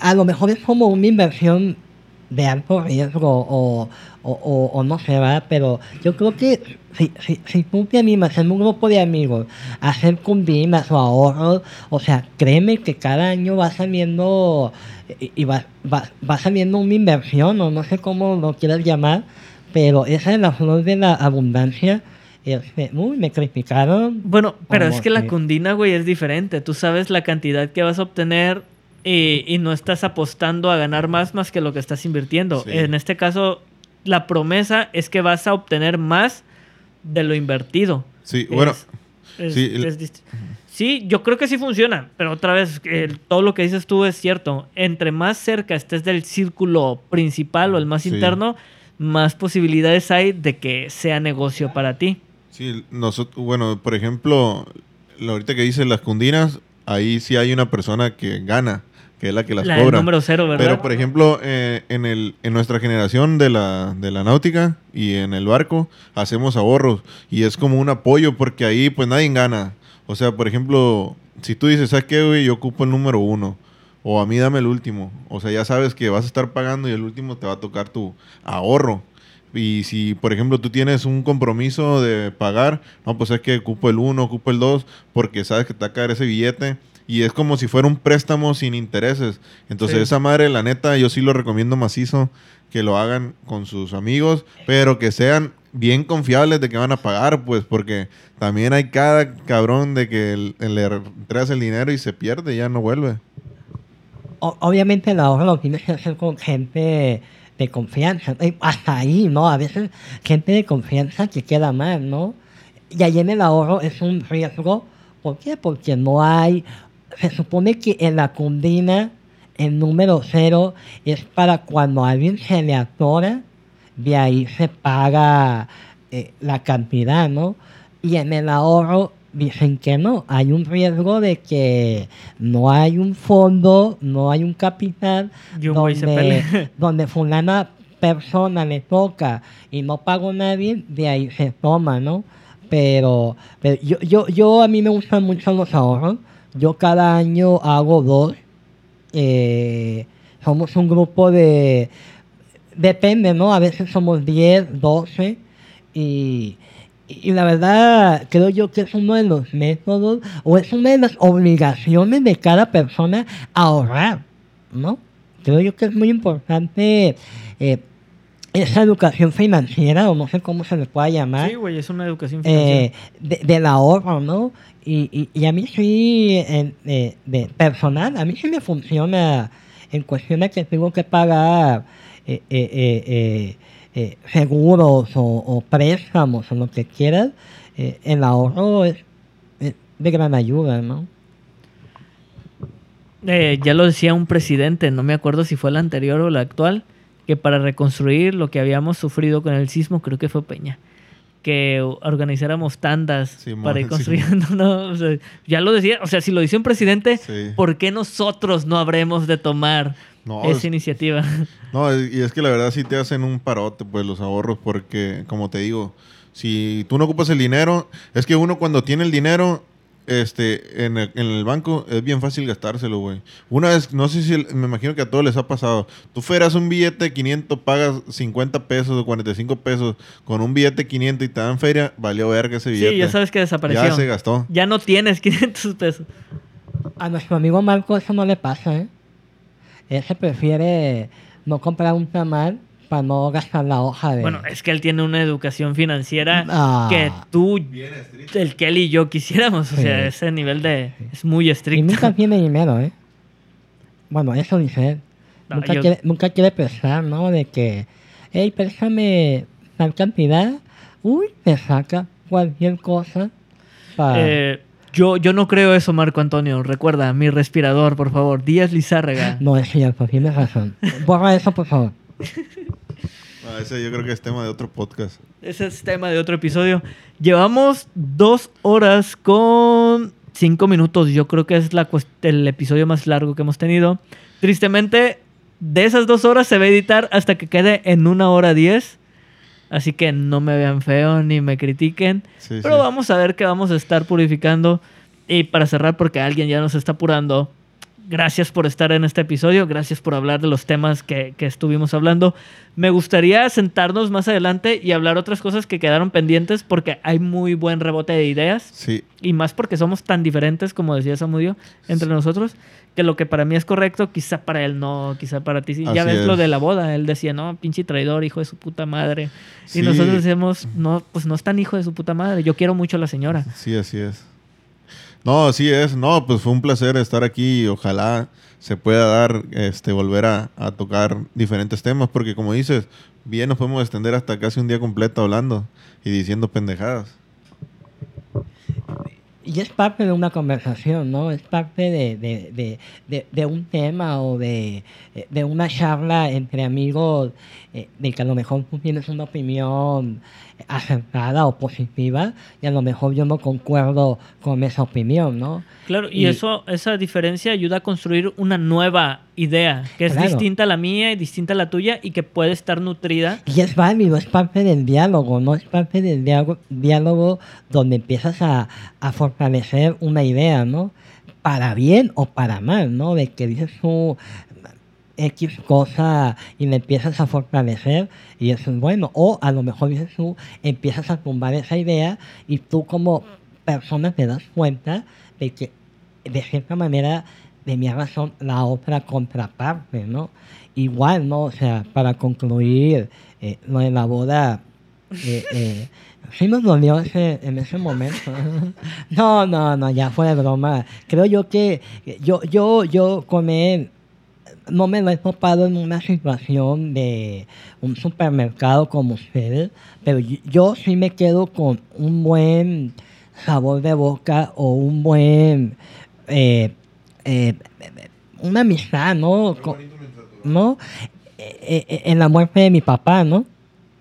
a lo mejor es como una inversión de alto riesgo o, o, o- o no sé, ¿verdad? Pero yo creo que si, si, si tú te animas en un grupo de amigos a hacer cumbinas o ahorros, o sea, créeme que cada año va saliendo y, y va, va, va saliendo una inversión o no sé cómo lo quieras llamar, pero esa es la flor de la abundancia. Uy, me criticaron. Bueno, pero es que la cundina, güey, es diferente. Tú sabes la cantidad que vas a obtener y, y no estás apostando a ganar más más que lo que estás invirtiendo. Sí. En este caso, la promesa es que vas a obtener más de lo invertido. Sí, bueno, Es- sí, es sí, yo creo que sí funciona, pero otra vez, el- todo lo que dices tú es cierto. Entre más cerca estés del círculo principal o el más Sí. interno, más posibilidades hay de que sea negocio para ti. Sí, nosotros, bueno, por ejemplo, lo ahorita que dices las cundinas, ahí sí hay una persona que gana, que es la que las la cobra. número cero, ¿verdad? Pero, por ejemplo, eh, en, el, en nuestra generación de la, de la náutica y en el barco, hacemos ahorros. Y es como un apoyo porque ahí pues nadie gana. O sea, por ejemplo, si tú dices, ¿sabes qué, güey? Yo ocupo el número uno. O a mí dame el último. O sea, ya sabes que vas a estar pagando y el último te va a tocar tu ahorro. Y si, por ejemplo, tú tienes un compromiso de pagar, no, pues es que ocupo el uno, ocupo el dos, porque sabes que te va a caer ese billete. Y es como si fuera un préstamo sin intereses. Entonces, Sí. esa madre, la neta, yo sí lo recomiendo macizo que lo hagan con sus amigos, pero que sean bien confiables de que van a pagar, pues, porque también hay cada cabrón de que el- el- le entregas el dinero y se pierde ya no vuelve. O- obviamente el ahorro lo tienes que hacer con gente de confianza. Hasta ahí, ¿no? A veces gente de confianza que queda mal, ¿no? Y ahí en el ahorro es un riesgo. ¿Por qué? Porque no hay... Se supone que en la cundina el número cero es para cuando alguien se le atora, de ahí se paga eh, la cantidad, ¿no? Y en el ahorro dicen que no, hay un riesgo de que no hay un fondo, no hay un capital Y un pelee. donde fulana persona le toca y no pagó nadie, de ahí se toma, ¿no? Pero, pero yo, yo, yo a mí me gustan mucho los ahorros. Yo cada año hago dos. Eh, somos un grupo de... Depende, ¿no? A veces somos 10, 12 y, y la verdad creo yo que es uno de los métodos o es una de las obligaciones de cada persona ahorrar, ¿no? Creo yo que es muy importante eh, esa educación financiera o no sé cómo se le pueda llamar Sí, güey, es una educación financiera. eh, de- del ahorro, ¿no? Y, y, y a mí sí, en- de, de personal, a mí sí me funciona en cuestión de que tengo que pagar eh, eh, seguros o, o préstamos o lo que quieras. eh, el ahorro es, es de gran ayuda, ¿no? Eh, ya lo decía un presidente, no me acuerdo si fue el anterior o el actual, que para reconstruir lo que habíamos sufrido con el sismo, creo que fue Peña, que organizáramos tandas para ir construyendo. ¿no? O sea, ya lo decía, o sea, si lo dice un presidente, Sí. ¿por qué nosotros no habremos de tomar No, esa es- iniciativa? No, y es que la verdad sí te hacen un parote, pues, los ahorros, porque, como te digo, si tú no ocupas el dinero, es que uno cuando tiene el dinero, este, en el, en el banco, es bien fácil gastárselo, güey. Una vez, no sé si, el- me imagino que a todos les ha pasado, tú fueras un billete de 500, pagas 50 pesos o 45 pesos con un billete de 500 y te dan feria, valió verga ese billete. Sí, ya sabes que desapareció. Ya se gastó. Ya no tienes 500 pesos. A nuestro amigo Marco eso no le pasa, ¿eh? Él se prefiere no comprar un tamal para no gastar la hoja de... Bueno, es que él tiene una educación financiera Ah. que tú, el Kelly y yo quisiéramos. O sea, ese nivel de... Es muy Y estricto. nunca tiene dinero, ¿eh? Bueno, eso dice él. No, nunca, yo- quiere, nunca quiere pensar, ¿no? De que, hey, préstame tal cantidad. Uy, te saca cualquier cosa. para- Eh, yo, yo no creo eso, Marco Antonio. Recuerda, mi respirador, por favor. Díaz Lizárraga. No es cierto, tienes razón. Borra eso, por favor. Ah, ese yo creo que es tema de otro podcast. Ese es tema de otro episodio. Llevamos dos horas con cinco minutos. Yo creo que es la, el episodio más largo que hemos tenido. Tristemente, de esas dos horas se va a editar hasta que quede en una hora diez. Así que no me vean feo ni me critiquen. Sí, Pero sí. vamos a ver que vamos a estar purificando. Y para cerrar, porque alguien ya nos está apurando, gracias por estar en este episodio, gracias por hablar de los temas que, que estuvimos hablando. Me gustaría sentarnos más adelante y hablar otras cosas que quedaron pendientes porque hay muy buen rebote de ideas Sí, y más porque somos tan diferentes, como decía Samudio, entre nosotros, que lo que para mí es correcto, quizá para él no, quizá para ti sí. ya ves lo es. de la boda, él decía, no, pinche traidor, hijo de su puta madre. Sí. Y nosotros decíamos, no, pues no es tan hijo de su puta madre, yo quiero mucho a la señora. sí, así es. No, así es. No, pues fue un placer estar aquí y ojalá se pueda dar, este, volver a, tocar diferentes temas, porque como dices, bien nos podemos extender hasta casi un día completo hablando y diciendo pendejadas. Y es parte de una conversación, ¿no? Es parte de, un tema o de, de una charla entre amigos eh, de que a lo mejor tú tienes una opinión acertada o positiva y a lo mejor yo no concuerdo con esa opinión, ¿no? Claro, y, Y- eso, esa diferencia ayuda a construir una nueva idea, que es Claro. distinta a la mía y distinta a la tuya y que puede estar nutrida. Y es válido, es parte del diálogo, ¿no? Es parte del diálogo, diálogo donde empiezas a, a fortalecer una idea, ¿no? Para bien o para mal, ¿no? De que dices tú X cosa y le empiezas a fortalecer y eso es bueno. O a lo mejor dices tú, empiezas a tumbar esa idea y tú como persona te das cuenta de que de cierta manera tenía razón la otra contraparte, ¿no? Igual, ¿no? O sea, para concluir eh, lo de la boda, eh, eh, sí nos dolió ese, en ese momento. no, no, no, ya fue de broma. Creo yo que yo, yo, yo con él no me lo he topado en una situación de un supermercado como ustedes, pero yo, sí me quedo con un buen sabor de boca o un buen eh, eh, una amistad, ¿no? ¿no? Eh, en la muerte de mi papá, ¿no?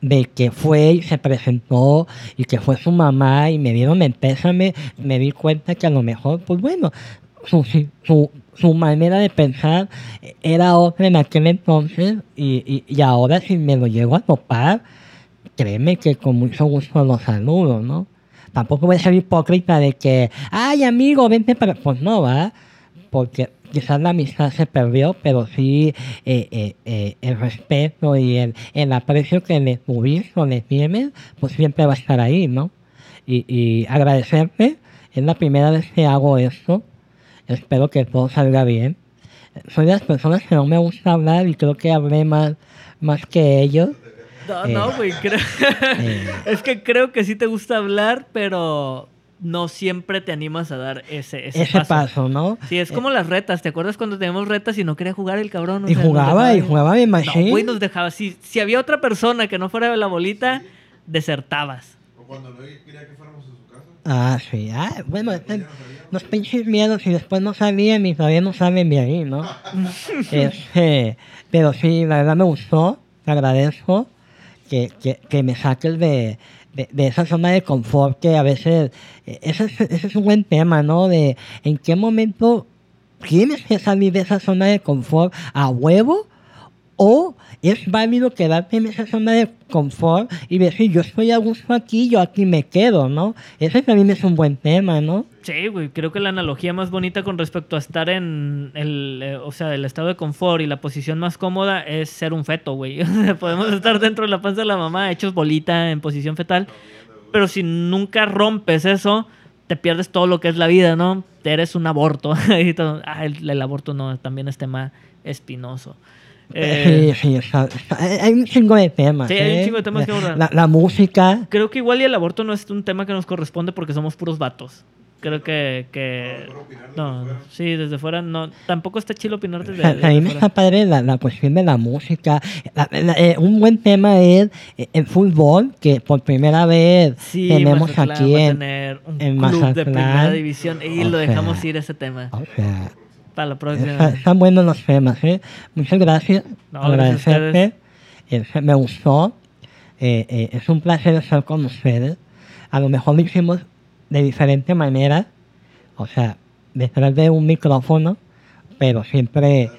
De que fue y se presentó y que fue su mamá y me dieron el pésame, me di cuenta que a lo mejor, pues bueno, su, su, su manera de pensar era otra en aquel entonces y, y, y ahora si me lo llego a topar, créeme que con mucho gusto lo saludo, ¿no? Tampoco voy a ser hipócrita de que, ay amigo, vente para... Pues no, va, porque quizás la amistad se perdió, pero sí eh, eh, eh, el respeto y el, el aprecio que le tuviste o le tienes, pues siempre va a estar ahí, ¿no? Y, y agradecerte, es la primera vez que hago esto, espero que todo salga bien. Soy de las personas que no me gusta hablar y creo que hablé más, más que ellos. No, Eh. no, güey. creo- Eh. es que creo que sí te gusta hablar, pero no siempre te animas a dar ese, ese, Ese paso. paso, ¿no? Sí, es como las retas. ¿Te acuerdas cuando teníamos retas y no quería jugar el cabrón? O Y sea, jugaba, y jugaba mi No, machine. güey, nos dejaba. Si, si había otra persona que no fuera de la bolita, desertabas. O cuando no quería que fuéramos. Ah, sí. Ah, bueno, este- los pinches miedos y después no salían y todavía no salen de ahí, ¿no? Este, pero sí, la verdad me gustó, te agradezco que, que, que me saques de, de, de esa zona de confort que a veces, eh, ese, es- ese es un buen tema, ¿no? De en qué momento tienes que salir de esa zona de confort a huevo o es válido quedarte en esa zona de confort y decir, yo estoy a gusto aquí, yo aquí me quedo, ¿no? Ese también es un buen tema, ¿no? Sí, güey, creo que la analogía más bonita con respecto a estar en el, eh, o sea, el estado de confort y la posición más cómoda es ser un feto, güey. Podemos estar dentro de la panza de la mamá, hechos bolita en posición fetal, pero si nunca rompes eso, te pierdes todo lo que es la vida, ¿no? Eres un aborto. Ah, el aborto no, también es tema espinoso. Eh, sí, sí, está- hay un chingo de temas. Sí, hay un ¿eh? chingo de temas que abordar. La, la música, Creo que igual y el aborto no es un tema que nos corresponde porque somos puros vatos. creo que, que no, sí, desde fuera no, tampoco está chido opinar desde, A- desde a mí me está padre la, la cuestión de la música. La- la- eh, un buen tema es eh, el fútbol, que por primera vez Sí, tenemos Mazatlán aquí va a en... tener un en club de Mazatlán. primera división y O lo dejamos sea, ir ese tema O sea, para la está- próxima. están buenos los temas, ¿eh? Muchas gracias. No, gracias Agradecerte. Eh, me gustó. Eh, eh, es un placer estar con ustedes. A lo mejor lo hicimos de diferente manera. O sea, detrás de un micrófono. Pero siempre...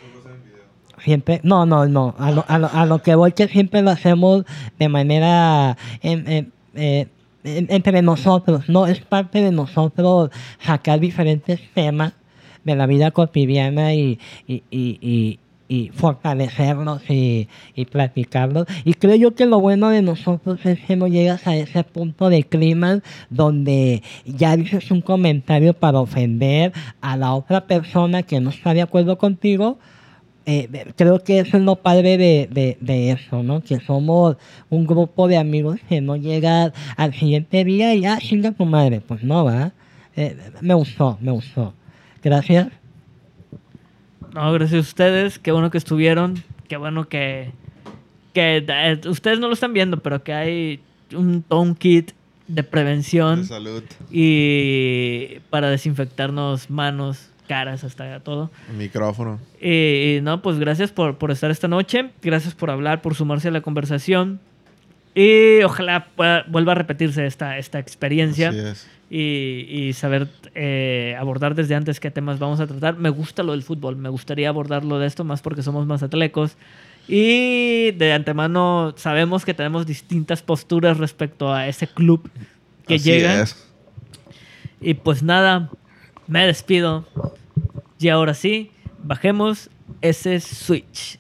Siempre, no, no, no, a lo, a lo, a lo que voy que siempre lo hacemos de manera en- en- eh, en- entre nosotros, no es parte de nosotros sacar diferentes temas de la vida cotidiana y, y, y, y- fortalecerlos y, platicarlos. Y creo yo que lo bueno de nosotros es que no llegas a ese punto de clima donde ya dices un comentario para ofender a la otra persona que no está de acuerdo contigo. Eh, creo que eso es lo padre de, de, de eso, ¿no? Que somos un grupo de amigos que no llega al siguiente día y ya chinga tu madre. Pues no, va. Eh, me gustó, me gustó. Gracias. No, gracias a ustedes, qué bueno que estuvieron, qué bueno que, que eh, ustedes no lo están viendo, pero que hay un, un kit de prevención De salud. y para desinfectarnos manos, caras, hasta todo. Micrófono. Y, y no, pues gracias por, por estar esta noche, gracias por hablar, por sumarse a la conversación y ojalá pueda- vuelva a repetirse esta, esta experiencia Así es. Y, y saber eh, abordar desde antes qué temas vamos a tratar. Me gusta lo del fútbol, me gustaría abordarlo de esto más porque somos más atlecos. Y de antemano sabemos que tenemos distintas posturas respecto a ese club que Así llega. es. Y pues nada, me despido. Y ahora sí, bajemos ese switch.